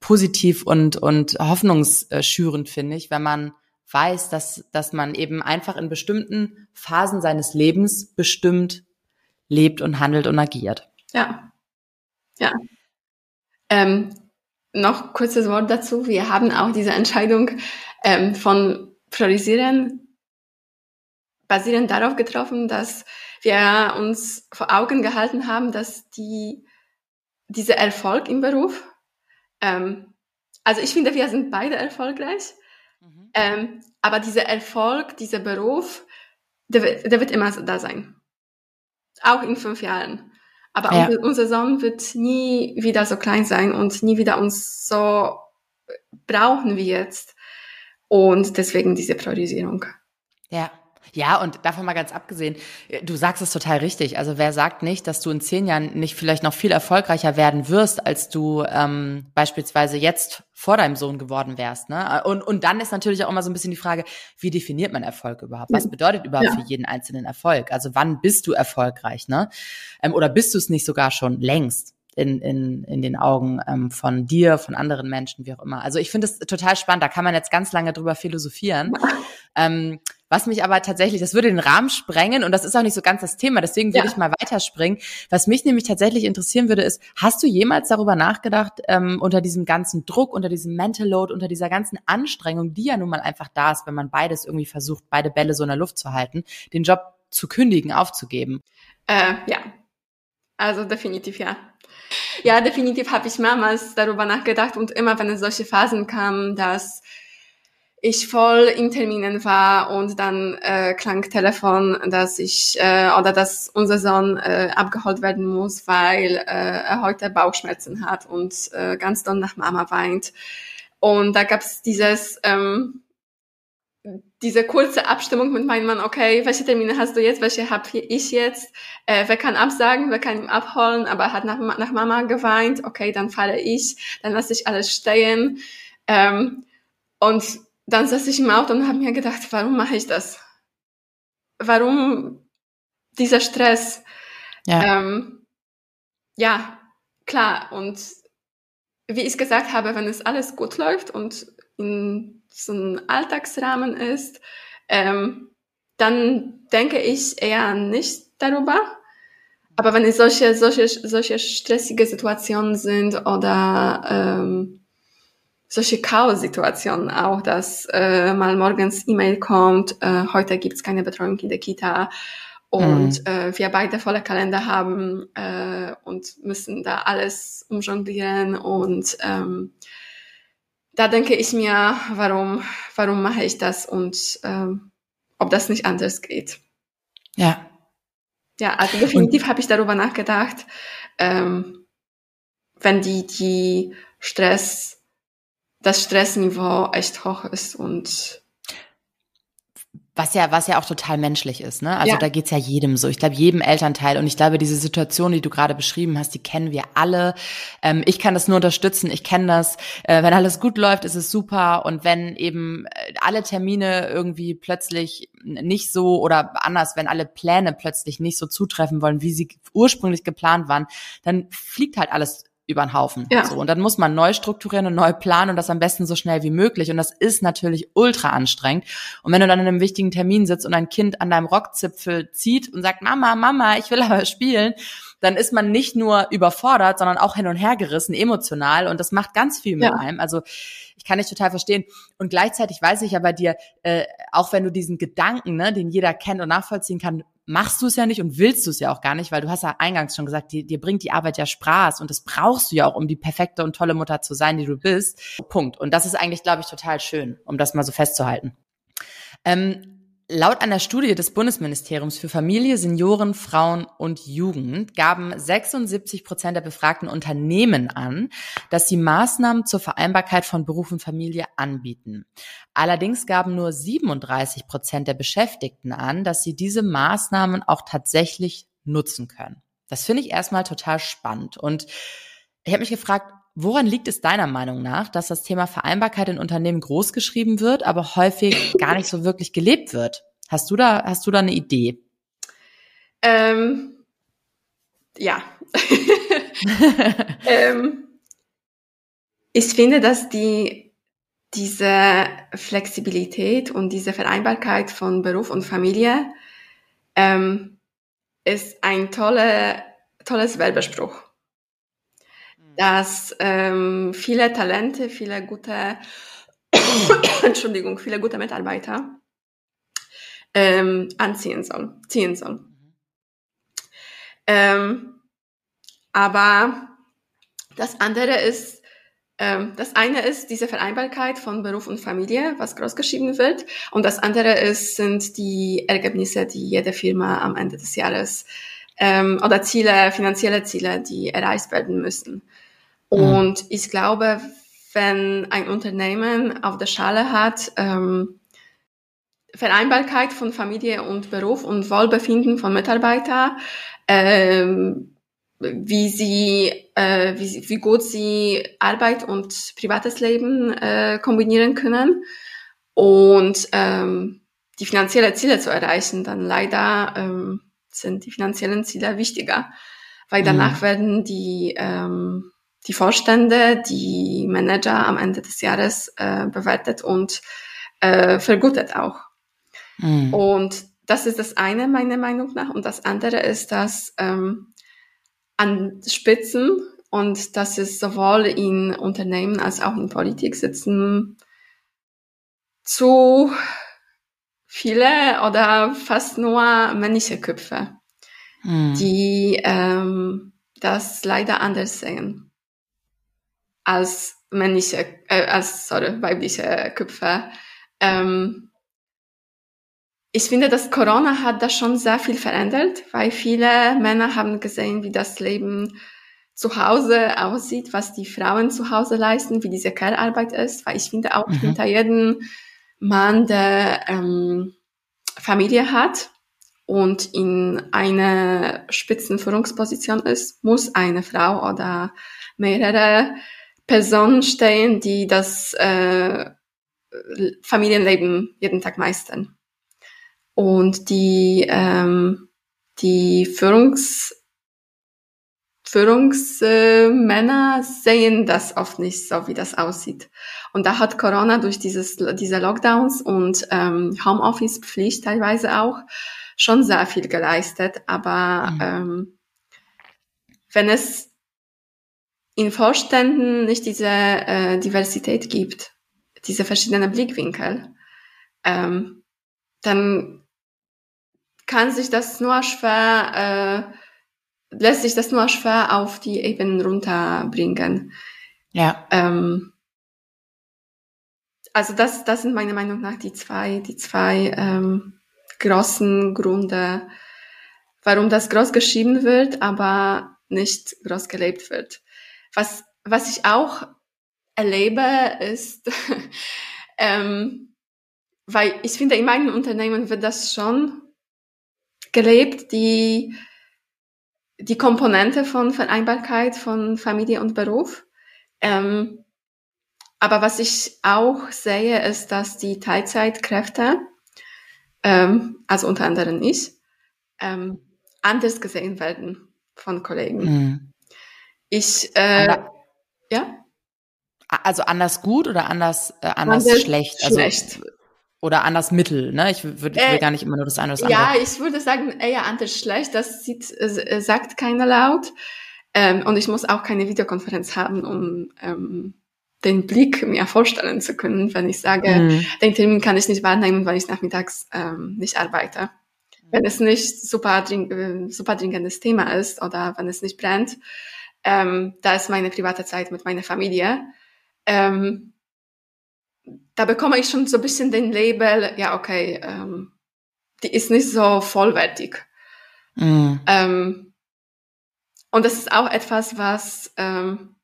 positiv und und hoffnungsschürend finde ich, wenn man weiß, dass dass man eben einfach in bestimmten Phasen seines Lebens bestimmt lebt und handelt und agiert. Ja, ja. Ähm, noch kurzes Wort dazu. Wir haben auch diese Entscheidung ähm, von Priorisieren basierend darauf getroffen, dass wir uns vor Augen gehalten haben, dass die, dieser Erfolg im Beruf, ähm, also ich finde, wir sind beide erfolgreich, mhm. ähm, aber dieser Erfolg, dieser Beruf, der, der wird immer da sein. Auch in fünf Jahren. Aber ja. unser Sohn wird nie wieder so klein sein und nie wieder uns so brauchen wie jetzt. Und deswegen diese Priorisierung. Ja. Ja, und davon mal ganz abgesehen, du sagst es total richtig. Also wer sagt nicht, dass du in zehn Jahren nicht vielleicht noch viel erfolgreicher werden wirst, als du ähm, beispielsweise jetzt vor deinem Sohn geworden wärst. Ne? Und, und dann ist natürlich auch immer so ein bisschen die Frage, wie definiert man Erfolg überhaupt? Was bedeutet überhaupt ja. für jeden einzelnen Erfolg? Also wann bist du erfolgreich? Ne? Ähm, oder bist du es nicht sogar schon längst? in, in, in den Augen ähm, von dir, von anderen Menschen, wie auch immer. Also ich finde es total spannend, da kann man jetzt ganz lange drüber philosophieren. Ähm, was mich aber tatsächlich, das würde den Rahmen sprengen und das ist auch nicht so ganz das Thema, deswegen würde ja. ich mal weiterspringen. Was mich nämlich tatsächlich interessieren würde, ist, hast du jemals darüber nachgedacht, ähm, unter diesem ganzen Druck, unter diesem Mental Load, unter dieser ganzen Anstrengung, die ja nun mal einfach da ist, wenn man beides irgendwie versucht, beide Bälle so in der Luft zu halten, den Job zu kündigen, aufzugeben? Äh, ja, also definitiv ja. Ja, definitiv habe ich mehrmals darüber nachgedacht und immer, wenn es solche Phasen kamen, dass ich voll in Terminen war und dann äh, klang Telefon, dass ich äh, oder dass unser Sohn äh, abgeholt werden muss, weil äh, er heute Bauchschmerzen hat und äh, ganz doll nach Mama weint. Und da gab's dieses ähm, diese kurze Abstimmung mit meinem Mann, okay, welche Termine hast du jetzt, welche habe ich jetzt, äh, wer kann absagen, wer kann ihn abholen, aber er hat nach, nach Mama geweint, okay, dann falle ich, dann lasse ich alles stehen. Ähm, und dann saß ich im Auto und habe mir gedacht, warum mache ich das? Warum dieser Stress? Ja. Ähm, ja, klar. Und wie ich gesagt habe, wenn es alles gut läuft und in so einem Alltagsrahmen ist, ähm, dann denke ich eher nicht darüber. Aber wenn es solche, solche, solche stressige Situationen sind oder ähm, solche Chaos-Situationen auch, dass äh, mal morgens E-Mail kommt, äh, heute gibt's keine Betreuung in der Kita und mhm. äh, wir beide volle Kalender haben äh, und müssen da alles umjonglieren und ähm, da denke ich mir, warum, warum mache ich das und ähm, ob das nicht anders geht. Ja. Ja, also definitiv habe ich darüber nachgedacht, ähm, wenn die, die Stress das Stressniveau echt hoch ist und was ja, was ja auch total menschlich ist, ne? Also ja. da geht's ja jedem so. Ich glaube, jedem Elternteil. Und ich glaube, diese Situation, die du gerade beschrieben hast, die kennen wir alle. Ähm, ich kann das nur unterstützen. Ich kenne das. Äh, wenn alles gut läuft, ist es super. Und wenn eben äh, alle Termine irgendwie plötzlich nicht so oder anders, wenn alle Pläne plötzlich nicht so zutreffen wollen, wie sie ursprünglich geplant waren, dann fliegt halt alles über den Haufen. Ja. So, und dann muss man neu strukturieren und neu planen und das am besten so schnell wie möglich. Und das ist natürlich ultra anstrengend. Und wenn du dann in einem wichtigen Termin sitzt und ein Kind an deinem Rockzipfel zieht und sagt, Mama, Mama, ich will aber spielen, dann ist man nicht nur überfordert, sondern auch hin und her gerissen, emotional. Und das macht ganz viel mit ja. einem. Also ich kann dich total verstehen. Und gleichzeitig weiß ich ja bei dir, äh, auch wenn du diesen Gedanken, ne, den jeder kennt und nachvollziehen kann, machst du es ja nicht und willst du es ja auch gar nicht, weil du hast ja eingangs schon gesagt, dir, dir bringt die Arbeit ja Spaß und das brauchst du ja auch, um die perfekte und tolle Mutter zu sein, die du bist. Punkt. Und das ist eigentlich, glaube ich, total schön, um das mal so festzuhalten. Ähm, Laut einer Studie des Bundesministeriums für Familie, Senioren, Frauen und Jugend gaben 76 Prozent der befragten Unternehmen an, dass sie Maßnahmen zur Vereinbarkeit von Beruf und Familie anbieten. Allerdings gaben nur 37 Prozent der Beschäftigten an, dass sie diese Maßnahmen auch tatsächlich nutzen können. Das finde ich erstmal total spannend. Und ich habe mich gefragt, Woran liegt es deiner Meinung nach, dass das Thema Vereinbarkeit in Unternehmen großgeschrieben wird, aber häufig gar nicht so wirklich gelebt wird? Hast du da, hast du da eine Idee? Ähm, ja. ähm, ich finde, dass die, diese Flexibilität und diese Vereinbarkeit von Beruf und Familie ähm, ist ein tolle, tolles Werbespruch dass ähm, viele Talente, viele gute, Entschuldigung, viele gute Mitarbeiter ähm, anziehen soll, ziehen soll. Ähm, aber das andere ist, ähm, das eine ist diese Vereinbarkeit von Beruf und Familie, was großgeschrieben wird, und das andere ist, sind die Ergebnisse, die jede Firma am Ende des Jahres ähm, oder Ziele, finanzielle Ziele, die erreicht werden müssen. Mhm. Und ich glaube, wenn ein Unternehmen auf der Schale hat, ähm, Vereinbarkeit von Familie und Beruf und Wohlbefinden von Mitarbeitern, ähm, wie sie, äh, wie, wie gut sie Arbeit und privates Leben äh, kombinieren können und ähm, die finanziellen Ziele zu erreichen, dann leider ähm, sind die finanziellen Ziele wichtiger, weil danach mhm. werden die ähm, die Vorstände, die Manager am Ende des Jahres äh, bewertet und äh, vergütet auch. Mhm. Und das ist das eine meiner Meinung nach. Und das andere ist, dass ähm, an Spitzen und dass es sowohl in Unternehmen als auch in Politik sitzen zu viele oder fast nur männliche Köpfe, mhm. die ähm, das leider anders sehen als männliche, äh, als sorry, weibliche Köpfe. Ähm, ich finde, dass Corona hat das schon sehr viel verändert, weil viele Männer haben gesehen, wie das Leben zu Hause aussieht, was die Frauen zu Hause leisten, wie diese Care-Arbeit ist, weil ich finde auch mhm. hinter jedem Mann, der ähm, Familie hat und in einer Spitzenführungsposition ist, muss eine Frau oder mehrere Personen stehen, die das äh, Familienleben jeden Tag meistern. Und die, ähm, die Führungs, Führungsmänner sehen das oft nicht so, wie das aussieht. Und da hat Corona durch dieses, diese Lockdowns und ähm, Homeoffice-Pflicht teilweise auch schon sehr viel geleistet. Aber mhm. ähm, wenn es in Vorständen nicht diese äh, Diversität gibt, diese verschiedenen Blickwinkel, ähm, dann kann sich das nur schwer, äh, lässt sich das nur schwer auf die Ebenen runterbringen. Ja. Ähm, also das, das sind meiner Meinung nach die zwei, die zwei ähm, großen Gründe, warum das groß geschrieben wird, aber nicht groß gelebt wird. Was, was ich auch erlebe, ist, ähm, weil ich finde, in meinem Unternehmen wird das schon gelebt, die, die Komponente von Vereinbarkeit von Familie und Beruf. Ähm, aber was ich auch sehe, ist, dass die Teilzeitkräfte, ähm, also unter anderem ich, ähm, anders gesehen werden von Kollegen. Mhm. Ich, äh, ja? Also anders gut oder anders, äh, anders, anders schlecht? Also, schlecht. Oder anders mittel, ne? Ich würde äh, will gar nicht immer nur das eine oder das andere. Ja, ich würde sagen, eher anders schlecht. Das sieht, äh, sagt keiner laut. Ähm, und ich muss auch keine Videokonferenz haben, um ähm, den Blick mir vorstellen zu können, wenn ich sage, mhm. den Termin kann ich nicht wahrnehmen, weil ich nachmittags ähm, nicht arbeite. Wenn es nicht super, dring äh, super dringendes Thema ist oder wenn es nicht brennt, ähm, da ist meine private Zeit mit meiner Familie. Ähm, da bekomme ich schon so ein bisschen den Label, ja, okay, ähm, die ist nicht so vollwertig. Mhm. Ähm, und das ist auch etwas, was, ähm,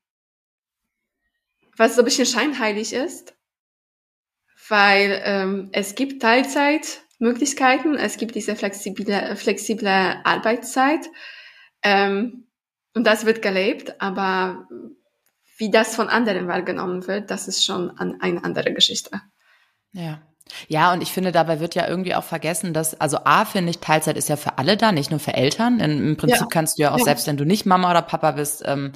was so ein bisschen scheinheilig ist, weil ähm, es gibt Teilzeitmöglichkeiten, es gibt diese flexible, flexible Arbeitszeit ähm, und das wird gelebt, aber wie das von anderen wahrgenommen wird, das ist schon eine andere Geschichte. Ja. Ja, und ich finde, dabei wird ja irgendwie auch vergessen, dass, also A, finde ich, Teilzeit ist ja für alle da, nicht nur für Eltern. In, Im Prinzip ja. kannst du ja auch, ja. selbst wenn du nicht Mama oder Papa bist, ähm,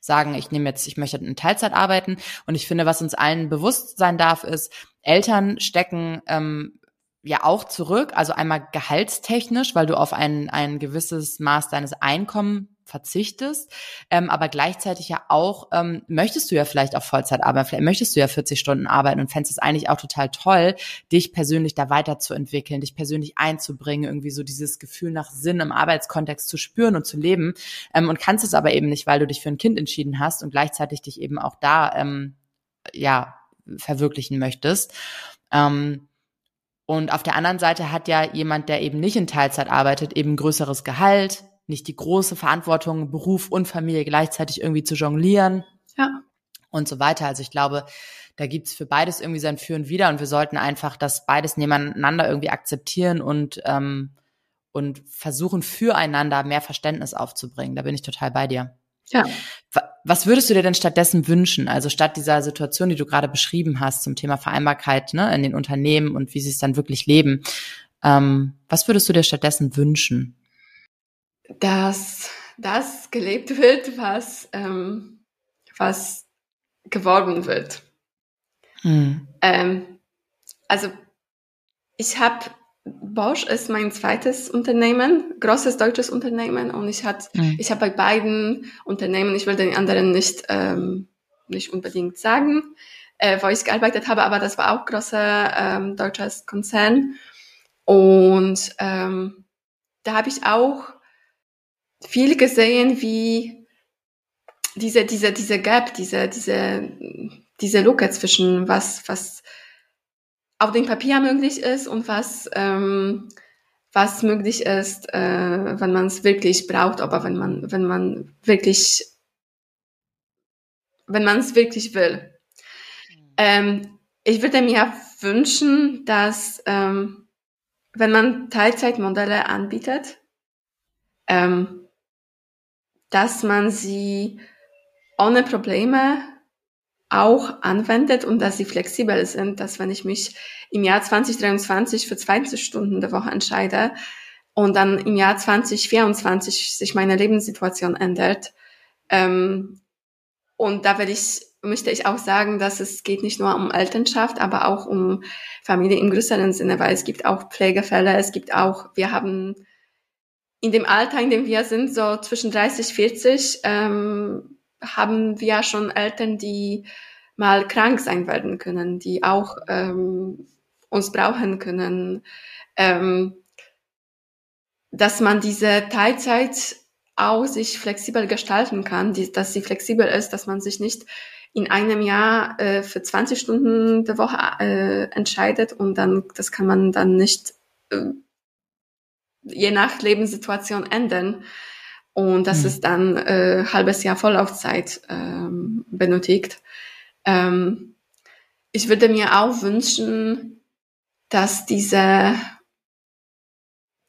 sagen, ich nehme jetzt, ich möchte in Teilzeit arbeiten. Und ich finde, was uns allen bewusst sein darf, ist, Eltern stecken ähm, ja auch zurück, also einmal gehaltstechnisch, weil du auf ein, ein gewisses Maß deines Einkommens verzichtest, ähm, aber gleichzeitig ja auch ähm, möchtest du ja vielleicht auch Vollzeit arbeiten, vielleicht möchtest du ja 40 Stunden arbeiten und fändest es eigentlich auch total toll, dich persönlich da weiterzuentwickeln, dich persönlich einzubringen, irgendwie so dieses Gefühl nach Sinn im Arbeitskontext zu spüren und zu leben ähm, und kannst es aber eben nicht, weil du dich für ein Kind entschieden hast und gleichzeitig dich eben auch da ähm, ja verwirklichen möchtest. Ähm, und auf der anderen Seite hat ja jemand, der eben nicht in Teilzeit arbeitet, eben größeres Gehalt, nicht die große Verantwortung, Beruf und Familie gleichzeitig irgendwie zu jonglieren. Ja. Und so weiter. Also ich glaube, da gibt's für beides irgendwie sein Für und Wider und wir sollten einfach das beides nebeneinander irgendwie akzeptieren und, ähm, und versuchen, füreinander mehr Verständnis aufzubringen. Da bin ich total bei dir. Ja. Was würdest du dir denn stattdessen wünschen? Also statt dieser Situation, die du gerade beschrieben hast zum Thema Vereinbarkeit ne, in den Unternehmen und wie sie es dann wirklich leben, ähm, was würdest du dir stattdessen wünschen? Dass das gelebt wird, was, ähm, was geworben wird. Hm. Ähm, also ich habe Bosch ist mein zweites Unternehmen, großes deutsches Unternehmen und ich hat, mhm. ich habe bei beiden Unternehmen, ich will den anderen nicht ähm, nicht unbedingt sagen, äh, wo ich gearbeitet habe, aber das war auch großer ähm, deutsches Konzern und ähm, da habe ich auch viel gesehen, wie diese, diese, diese Gap, diese, diese, diese Lücke zwischen was, was auf dem Papier möglich ist und was, ähm, was möglich ist, äh, wenn man es wirklich braucht, aber wenn man, wenn man wirklich, wenn man es wirklich will. Ähm, ich würde mir wünschen, dass ähm, wenn man Teilzeitmodelle anbietet, ähm, dass man sie ohne Probleme auch anwendet und dass sie flexibel sind, dass wenn ich mich im Jahr 2023 für 20 Stunden der Woche entscheide und dann im Jahr 2024 sich meine Lebenssituation ändert, ähm, und da will ich, möchte ich auch sagen, dass es geht nicht nur um Elternschaft, aber auch um Familie im größeren Sinne, weil es gibt auch Pflegefälle, es gibt auch, wir haben in dem Alter, in dem wir sind, so zwischen 30, 40, ähm, haben wir schon Eltern, die mal krank sein werden können, die auch ähm, uns brauchen können, ähm, dass man diese Teilzeit auch sich flexibel gestalten kann, die, dass sie flexibel ist, dass man sich nicht in einem Jahr äh, für 20 Stunden der Woche äh, entscheidet und dann das kann man dann nicht äh, je nach Lebenssituation ändern und dass mhm. es dann äh, halbes Jahr Vorlaufzeit ähm, benötigt. Ähm, ich würde mir auch wünschen, dass diese,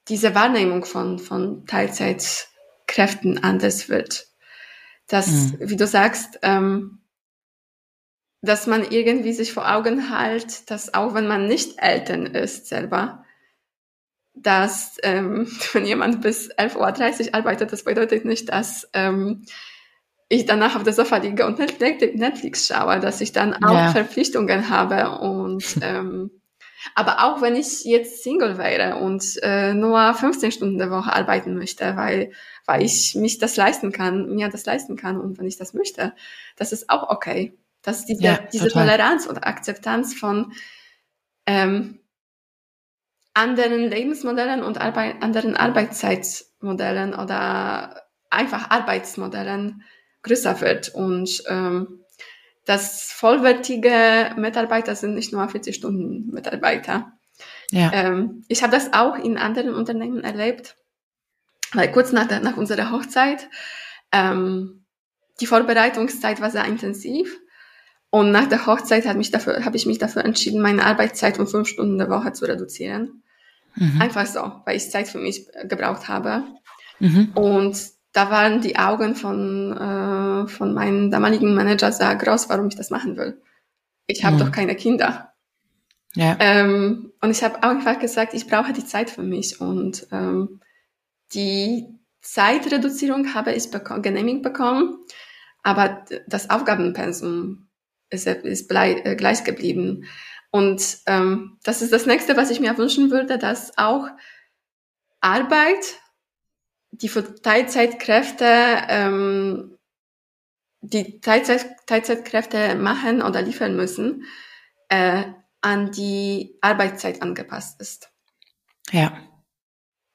diese Wahrnehmung von, von Teilzeitkräften anders wird. Dass, mhm. wie du sagst, ähm, dass man irgendwie sich vor Augen hält, dass auch wenn man nicht Eltern ist selber, dass ähm, wenn jemand bis 11.30 Uhr arbeitet, das bedeutet nicht, dass ähm, ich danach auf der Sofa liege und Netflix schaue, dass ich dann auch ja. Verpflichtungen habe und ähm, aber auch wenn ich jetzt Single wäre und äh, nur 15 Stunden der Woche arbeiten möchte, weil weil ich mich das leisten kann, mir das leisten kann und wenn ich das möchte, das ist auch okay. Dass diese, ja, diese Toleranz und Akzeptanz von ähm, anderen Lebensmodellen und Arbeit, anderen Arbeitszeitmodellen oder einfach Arbeitsmodellen größer wird und ähm, dass vollwertige Mitarbeiter sind nicht nur 40 Stunden Mitarbeiter. Ja. Ähm, ich habe das auch in anderen Unternehmen erlebt, weil kurz nach, der, nach unserer Hochzeit ähm, die Vorbereitungszeit war sehr intensiv und nach der Hochzeit habe ich mich dafür entschieden, meine Arbeitszeit um fünf Stunden der Woche zu reduzieren. Mhm. Einfach so, weil ich Zeit für mich gebraucht habe. Mhm. Und da waren die Augen von, äh, von meinem damaligen Manager sehr groß, warum ich das machen will. Ich habe mhm. doch keine Kinder. Ja. Ähm, und ich habe einfach gesagt, ich brauche die Zeit für mich. Und ähm, die Zeitreduzierung habe ich beko genehmigt bekommen, aber das Aufgabenpensum ist, ist äh, gleich geblieben. Und ähm, das ist das nächste, was ich mir wünschen würde, dass auch Arbeit, die für Teilzeitkräfte, ähm, die Teilzeit, Teilzeitkräfte machen oder liefern müssen, äh, an die Arbeitszeit angepasst ist. Ja.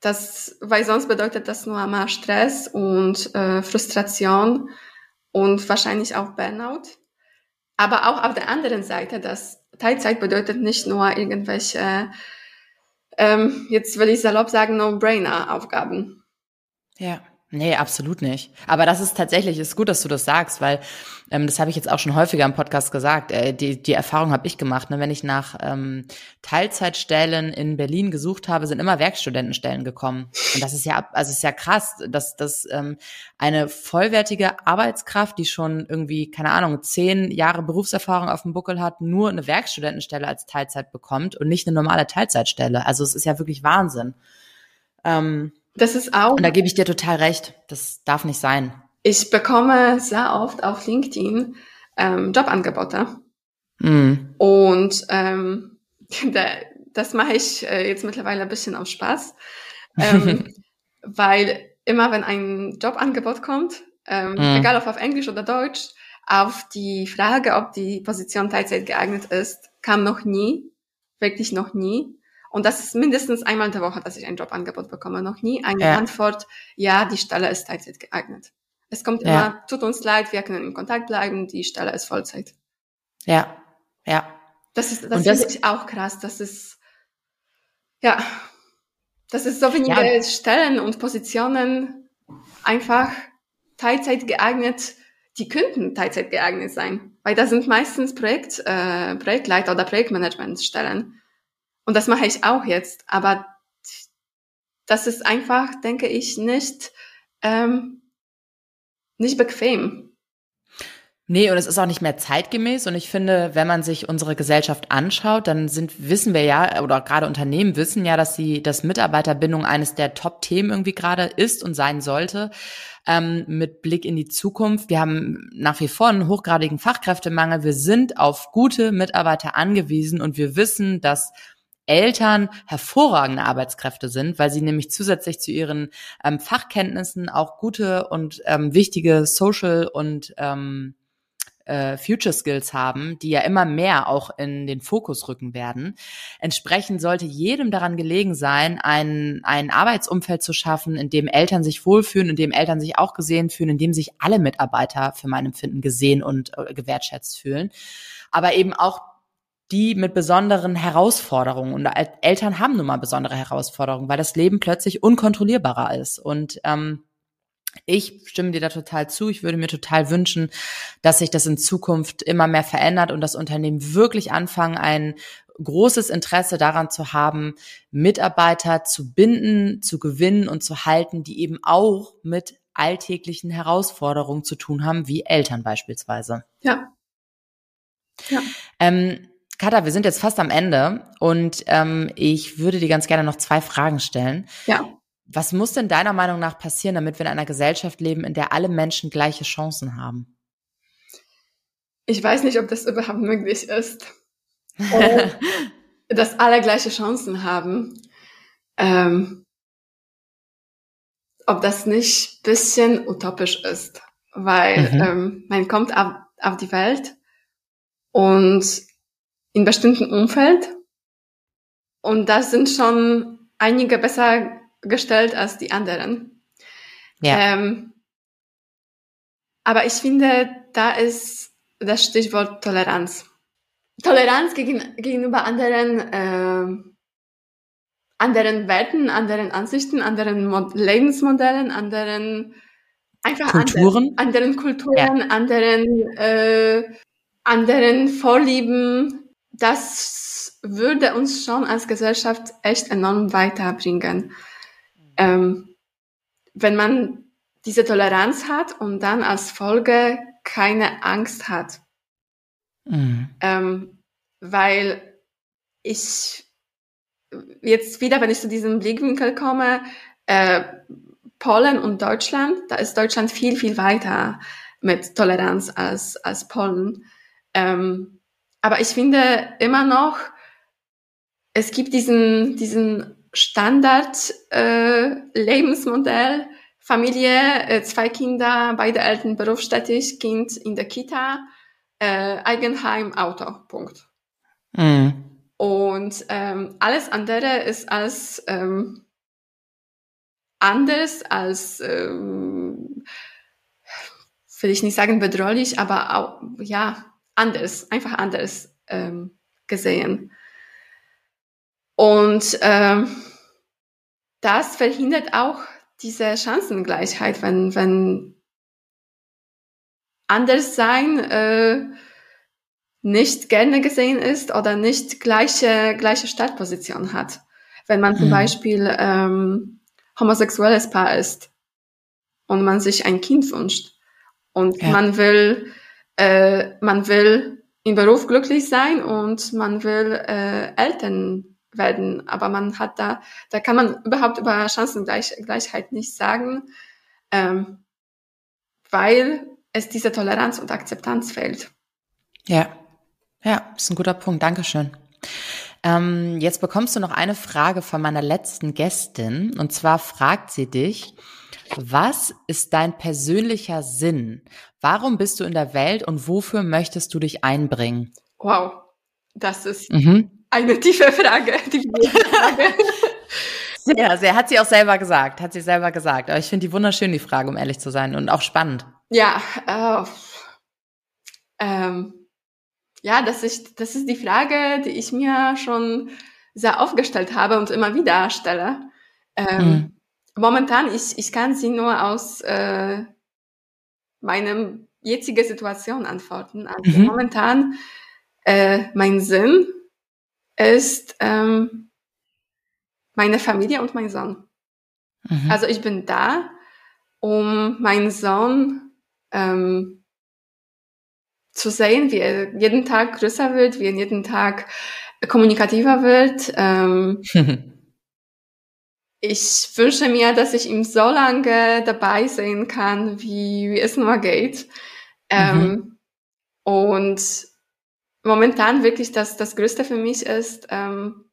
Das, weil sonst bedeutet das nur einmal Stress und äh, Frustration und wahrscheinlich auch Burnout. Aber auch auf der anderen Seite, dass Teilzeit bedeutet nicht nur irgendwelche, ähm, jetzt will ich salopp sagen, No-Brainer-Aufgaben. Ja. Nee, absolut nicht. Aber das ist tatsächlich, ist gut, dass du das sagst, weil ähm, das habe ich jetzt auch schon häufiger im Podcast gesagt. Äh, die, die Erfahrung habe ich gemacht. Ne? Wenn ich nach ähm, Teilzeitstellen in Berlin gesucht habe, sind immer Werkstudentenstellen gekommen. Und das ist ja, also ist ja krass, dass, dass ähm, eine vollwertige Arbeitskraft, die schon irgendwie, keine Ahnung, zehn Jahre Berufserfahrung auf dem Buckel hat, nur eine Werkstudentenstelle als Teilzeit bekommt und nicht eine normale Teilzeitstelle. Also es ist ja wirklich Wahnsinn. Ähm, das ist auch. Und da gebe ich dir total recht. Das darf nicht sein. Ich bekomme sehr oft auf LinkedIn ähm, Jobangebote. Mm. Und ähm, da, das mache ich äh, jetzt mittlerweile ein bisschen auf Spaß. Ähm, weil immer wenn ein Jobangebot kommt, ähm, mm. egal ob auf Englisch oder Deutsch, auf die Frage, ob die Position Teilzeit geeignet ist, kam noch nie, wirklich noch nie. Und das ist mindestens einmal in der Woche, dass ich ein Jobangebot bekomme. Noch nie eine ja. Antwort, ja, die Stelle ist Teilzeit geeignet. Es kommt ja. immer, tut uns leid, wir können in Kontakt bleiben, die Stelle ist Vollzeit. Ja, ja. Das ist, das, das finde ich auch krass. Das ist, ja, das ist so wenige ja. Stellen und Positionen einfach Teilzeit geeignet, die könnten Teilzeit geeignet sein. Weil da sind meistens Projekt, äh, Projektleiter oder Projektmanagementstellen. Und das mache ich auch jetzt. Aber das ist einfach, denke ich, nicht, ähm, nicht bequem. Nee, und es ist auch nicht mehr zeitgemäß. Und ich finde, wenn man sich unsere Gesellschaft anschaut, dann sind, wissen wir ja, oder gerade Unternehmen wissen ja, dass sie, dass Mitarbeiterbindung eines der Top-Themen irgendwie gerade ist und sein sollte. Ähm, mit Blick in die Zukunft. Wir haben nach wie vor einen hochgradigen Fachkräftemangel. Wir sind auf gute Mitarbeiter angewiesen und wir wissen, dass Eltern hervorragende Arbeitskräfte sind, weil sie nämlich zusätzlich zu ihren ähm, Fachkenntnissen auch gute und ähm, wichtige Social und ähm, äh, Future Skills haben, die ja immer mehr auch in den Fokus rücken werden. Entsprechend sollte jedem daran gelegen sein, ein, ein Arbeitsumfeld zu schaffen, in dem Eltern sich wohlfühlen, in dem Eltern sich auch gesehen fühlen, in dem sich alle Mitarbeiter für mein Empfinden gesehen und äh, gewertschätzt fühlen. Aber eben auch die mit besonderen Herausforderungen. Und Eltern haben nun mal besondere Herausforderungen, weil das Leben plötzlich unkontrollierbarer ist. Und ähm, ich stimme dir da total zu. Ich würde mir total wünschen, dass sich das in Zukunft immer mehr verändert und das Unternehmen wirklich anfangen, ein großes Interesse daran zu haben, Mitarbeiter zu binden, zu gewinnen und zu halten, die eben auch mit alltäglichen Herausforderungen zu tun haben, wie Eltern beispielsweise. Ja. Ja. Ähm, Katha, wir sind jetzt fast am Ende und ähm, ich würde dir ganz gerne noch zwei Fragen stellen. Ja. Was muss denn deiner Meinung nach passieren, damit wir in einer Gesellschaft leben, in der alle Menschen gleiche Chancen haben? Ich weiß nicht, ob das überhaupt möglich ist. Dass alle gleiche Chancen haben. Ähm, ob das nicht bisschen utopisch ist. Weil mhm. ähm, man kommt auf, auf die Welt und in bestimmten Umfeld und das sind schon einige besser gestellt als die anderen. Ja. Ähm, aber ich finde, da ist das Stichwort Toleranz. Toleranz gegen, gegenüber anderen, äh, anderen Werten, anderen Ansichten, anderen Mod Lebensmodellen, anderen einfach Kulturen, anderen, anderen Kulturen, ja. anderen, äh, anderen Vorlieben. Das würde uns schon als Gesellschaft echt enorm weiterbringen ähm, wenn man diese Toleranz hat und dann als Folge keine Angst hat. Mhm. Ähm, weil ich jetzt wieder, wenn ich zu diesem Blickwinkel komme, äh, Polen und Deutschland, da ist Deutschland viel, viel weiter mit Toleranz als, als Polen. Ähm, aber ich finde immer noch, es gibt diesen, diesen Standard-Lebensmodell. Äh, Familie, äh, zwei Kinder, beide Eltern berufstätig, Kind in der Kita, äh, Eigenheim, Auto, Punkt. Mhm. Und ähm, alles andere ist als ähm, anders, als ähm, will ich nicht sagen bedrohlich, aber auch, ja, anders, einfach anders ähm, gesehen. Und ähm, das verhindert auch diese Chancengleichheit, wenn, wenn Anderssein äh, nicht gerne gesehen ist oder nicht gleiche, gleiche Startposition hat. Wenn man zum mhm. Beispiel ähm, homosexuelles Paar ist und man sich ein Kind wünscht und ja. man will, äh, man will im Beruf glücklich sein und man will äh, Eltern werden. Aber man hat da, da kann man überhaupt über Chancengleichheit nicht sagen, ähm, weil es diese Toleranz und Akzeptanz fehlt. Ja, ja, ist ein guter Punkt. Dankeschön. Ähm, jetzt bekommst du noch eine Frage von meiner letzten Gästin. Und zwar fragt sie dich, was ist dein persönlicher Sinn? Warum bist du in der Welt und wofür möchtest du dich einbringen? Wow, das ist mhm. Eine tiefe Frage. Die Frage. Sehr, sehr. Hat sie auch selber gesagt. Hat sie selber gesagt. Aber ich finde die wunderschön, die Frage, um ehrlich zu sein. Und auch spannend. Ja, äh, ähm, ja, das ist, das ist die Frage, die ich mir schon sehr aufgestellt habe und immer wieder stelle. Ähm, mhm. Momentan, ich, ich kann sie nur aus äh, meinem jetzigen Situation antworten. Also mhm. momentan, äh, mein Sinn ist ähm, meine Familie und mein Sohn. Mhm. Also ich bin da, um meinen Sohn ähm, zu sehen, wie er jeden Tag größer wird, wie er jeden Tag kommunikativer wird. Ähm, ich wünsche mir, dass ich ihm so lange dabei sein kann, wie, wie es nur geht. Ähm, mhm. Und momentan wirklich das, das Größte für mich ist, ähm,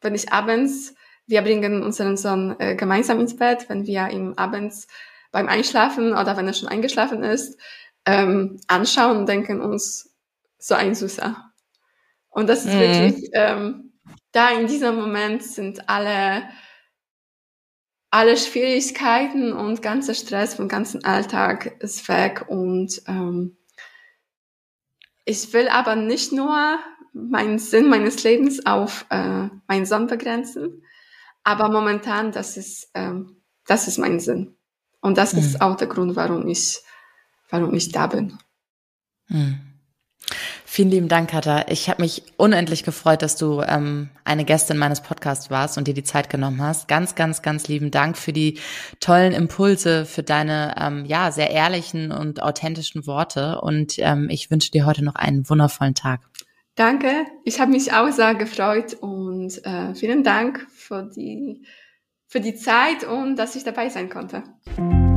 wenn ich abends, wir bringen unseren Sohn äh, gemeinsam ins Bett, wenn wir ihm abends beim Einschlafen oder wenn er schon eingeschlafen ist, ähm, anschauen und denken uns, so ein Süßer. Und das ist mhm. wirklich, ähm, da in diesem Moment sind alle, alle Schwierigkeiten und ganzer Stress vom ganzen Alltag ist weg und ähm, ich will aber nicht nur meinen Sinn meines Lebens auf äh, meinen Sohn begrenzen, aber momentan, das ist, ähm, das ist mein Sinn. Und das mhm. ist auch der Grund, warum ich, warum ich da bin. Mhm. Vielen lieben Dank, Katha. Ich habe mich unendlich gefreut, dass du ähm, eine Gästin meines Podcasts warst und dir die Zeit genommen hast. Ganz, ganz, ganz lieben Dank für die tollen Impulse, für deine ähm, ja sehr ehrlichen und authentischen Worte. Und ähm, ich wünsche dir heute noch einen wundervollen Tag. Danke. Ich habe mich auch sehr gefreut und äh, vielen Dank für die für die Zeit und dass ich dabei sein konnte.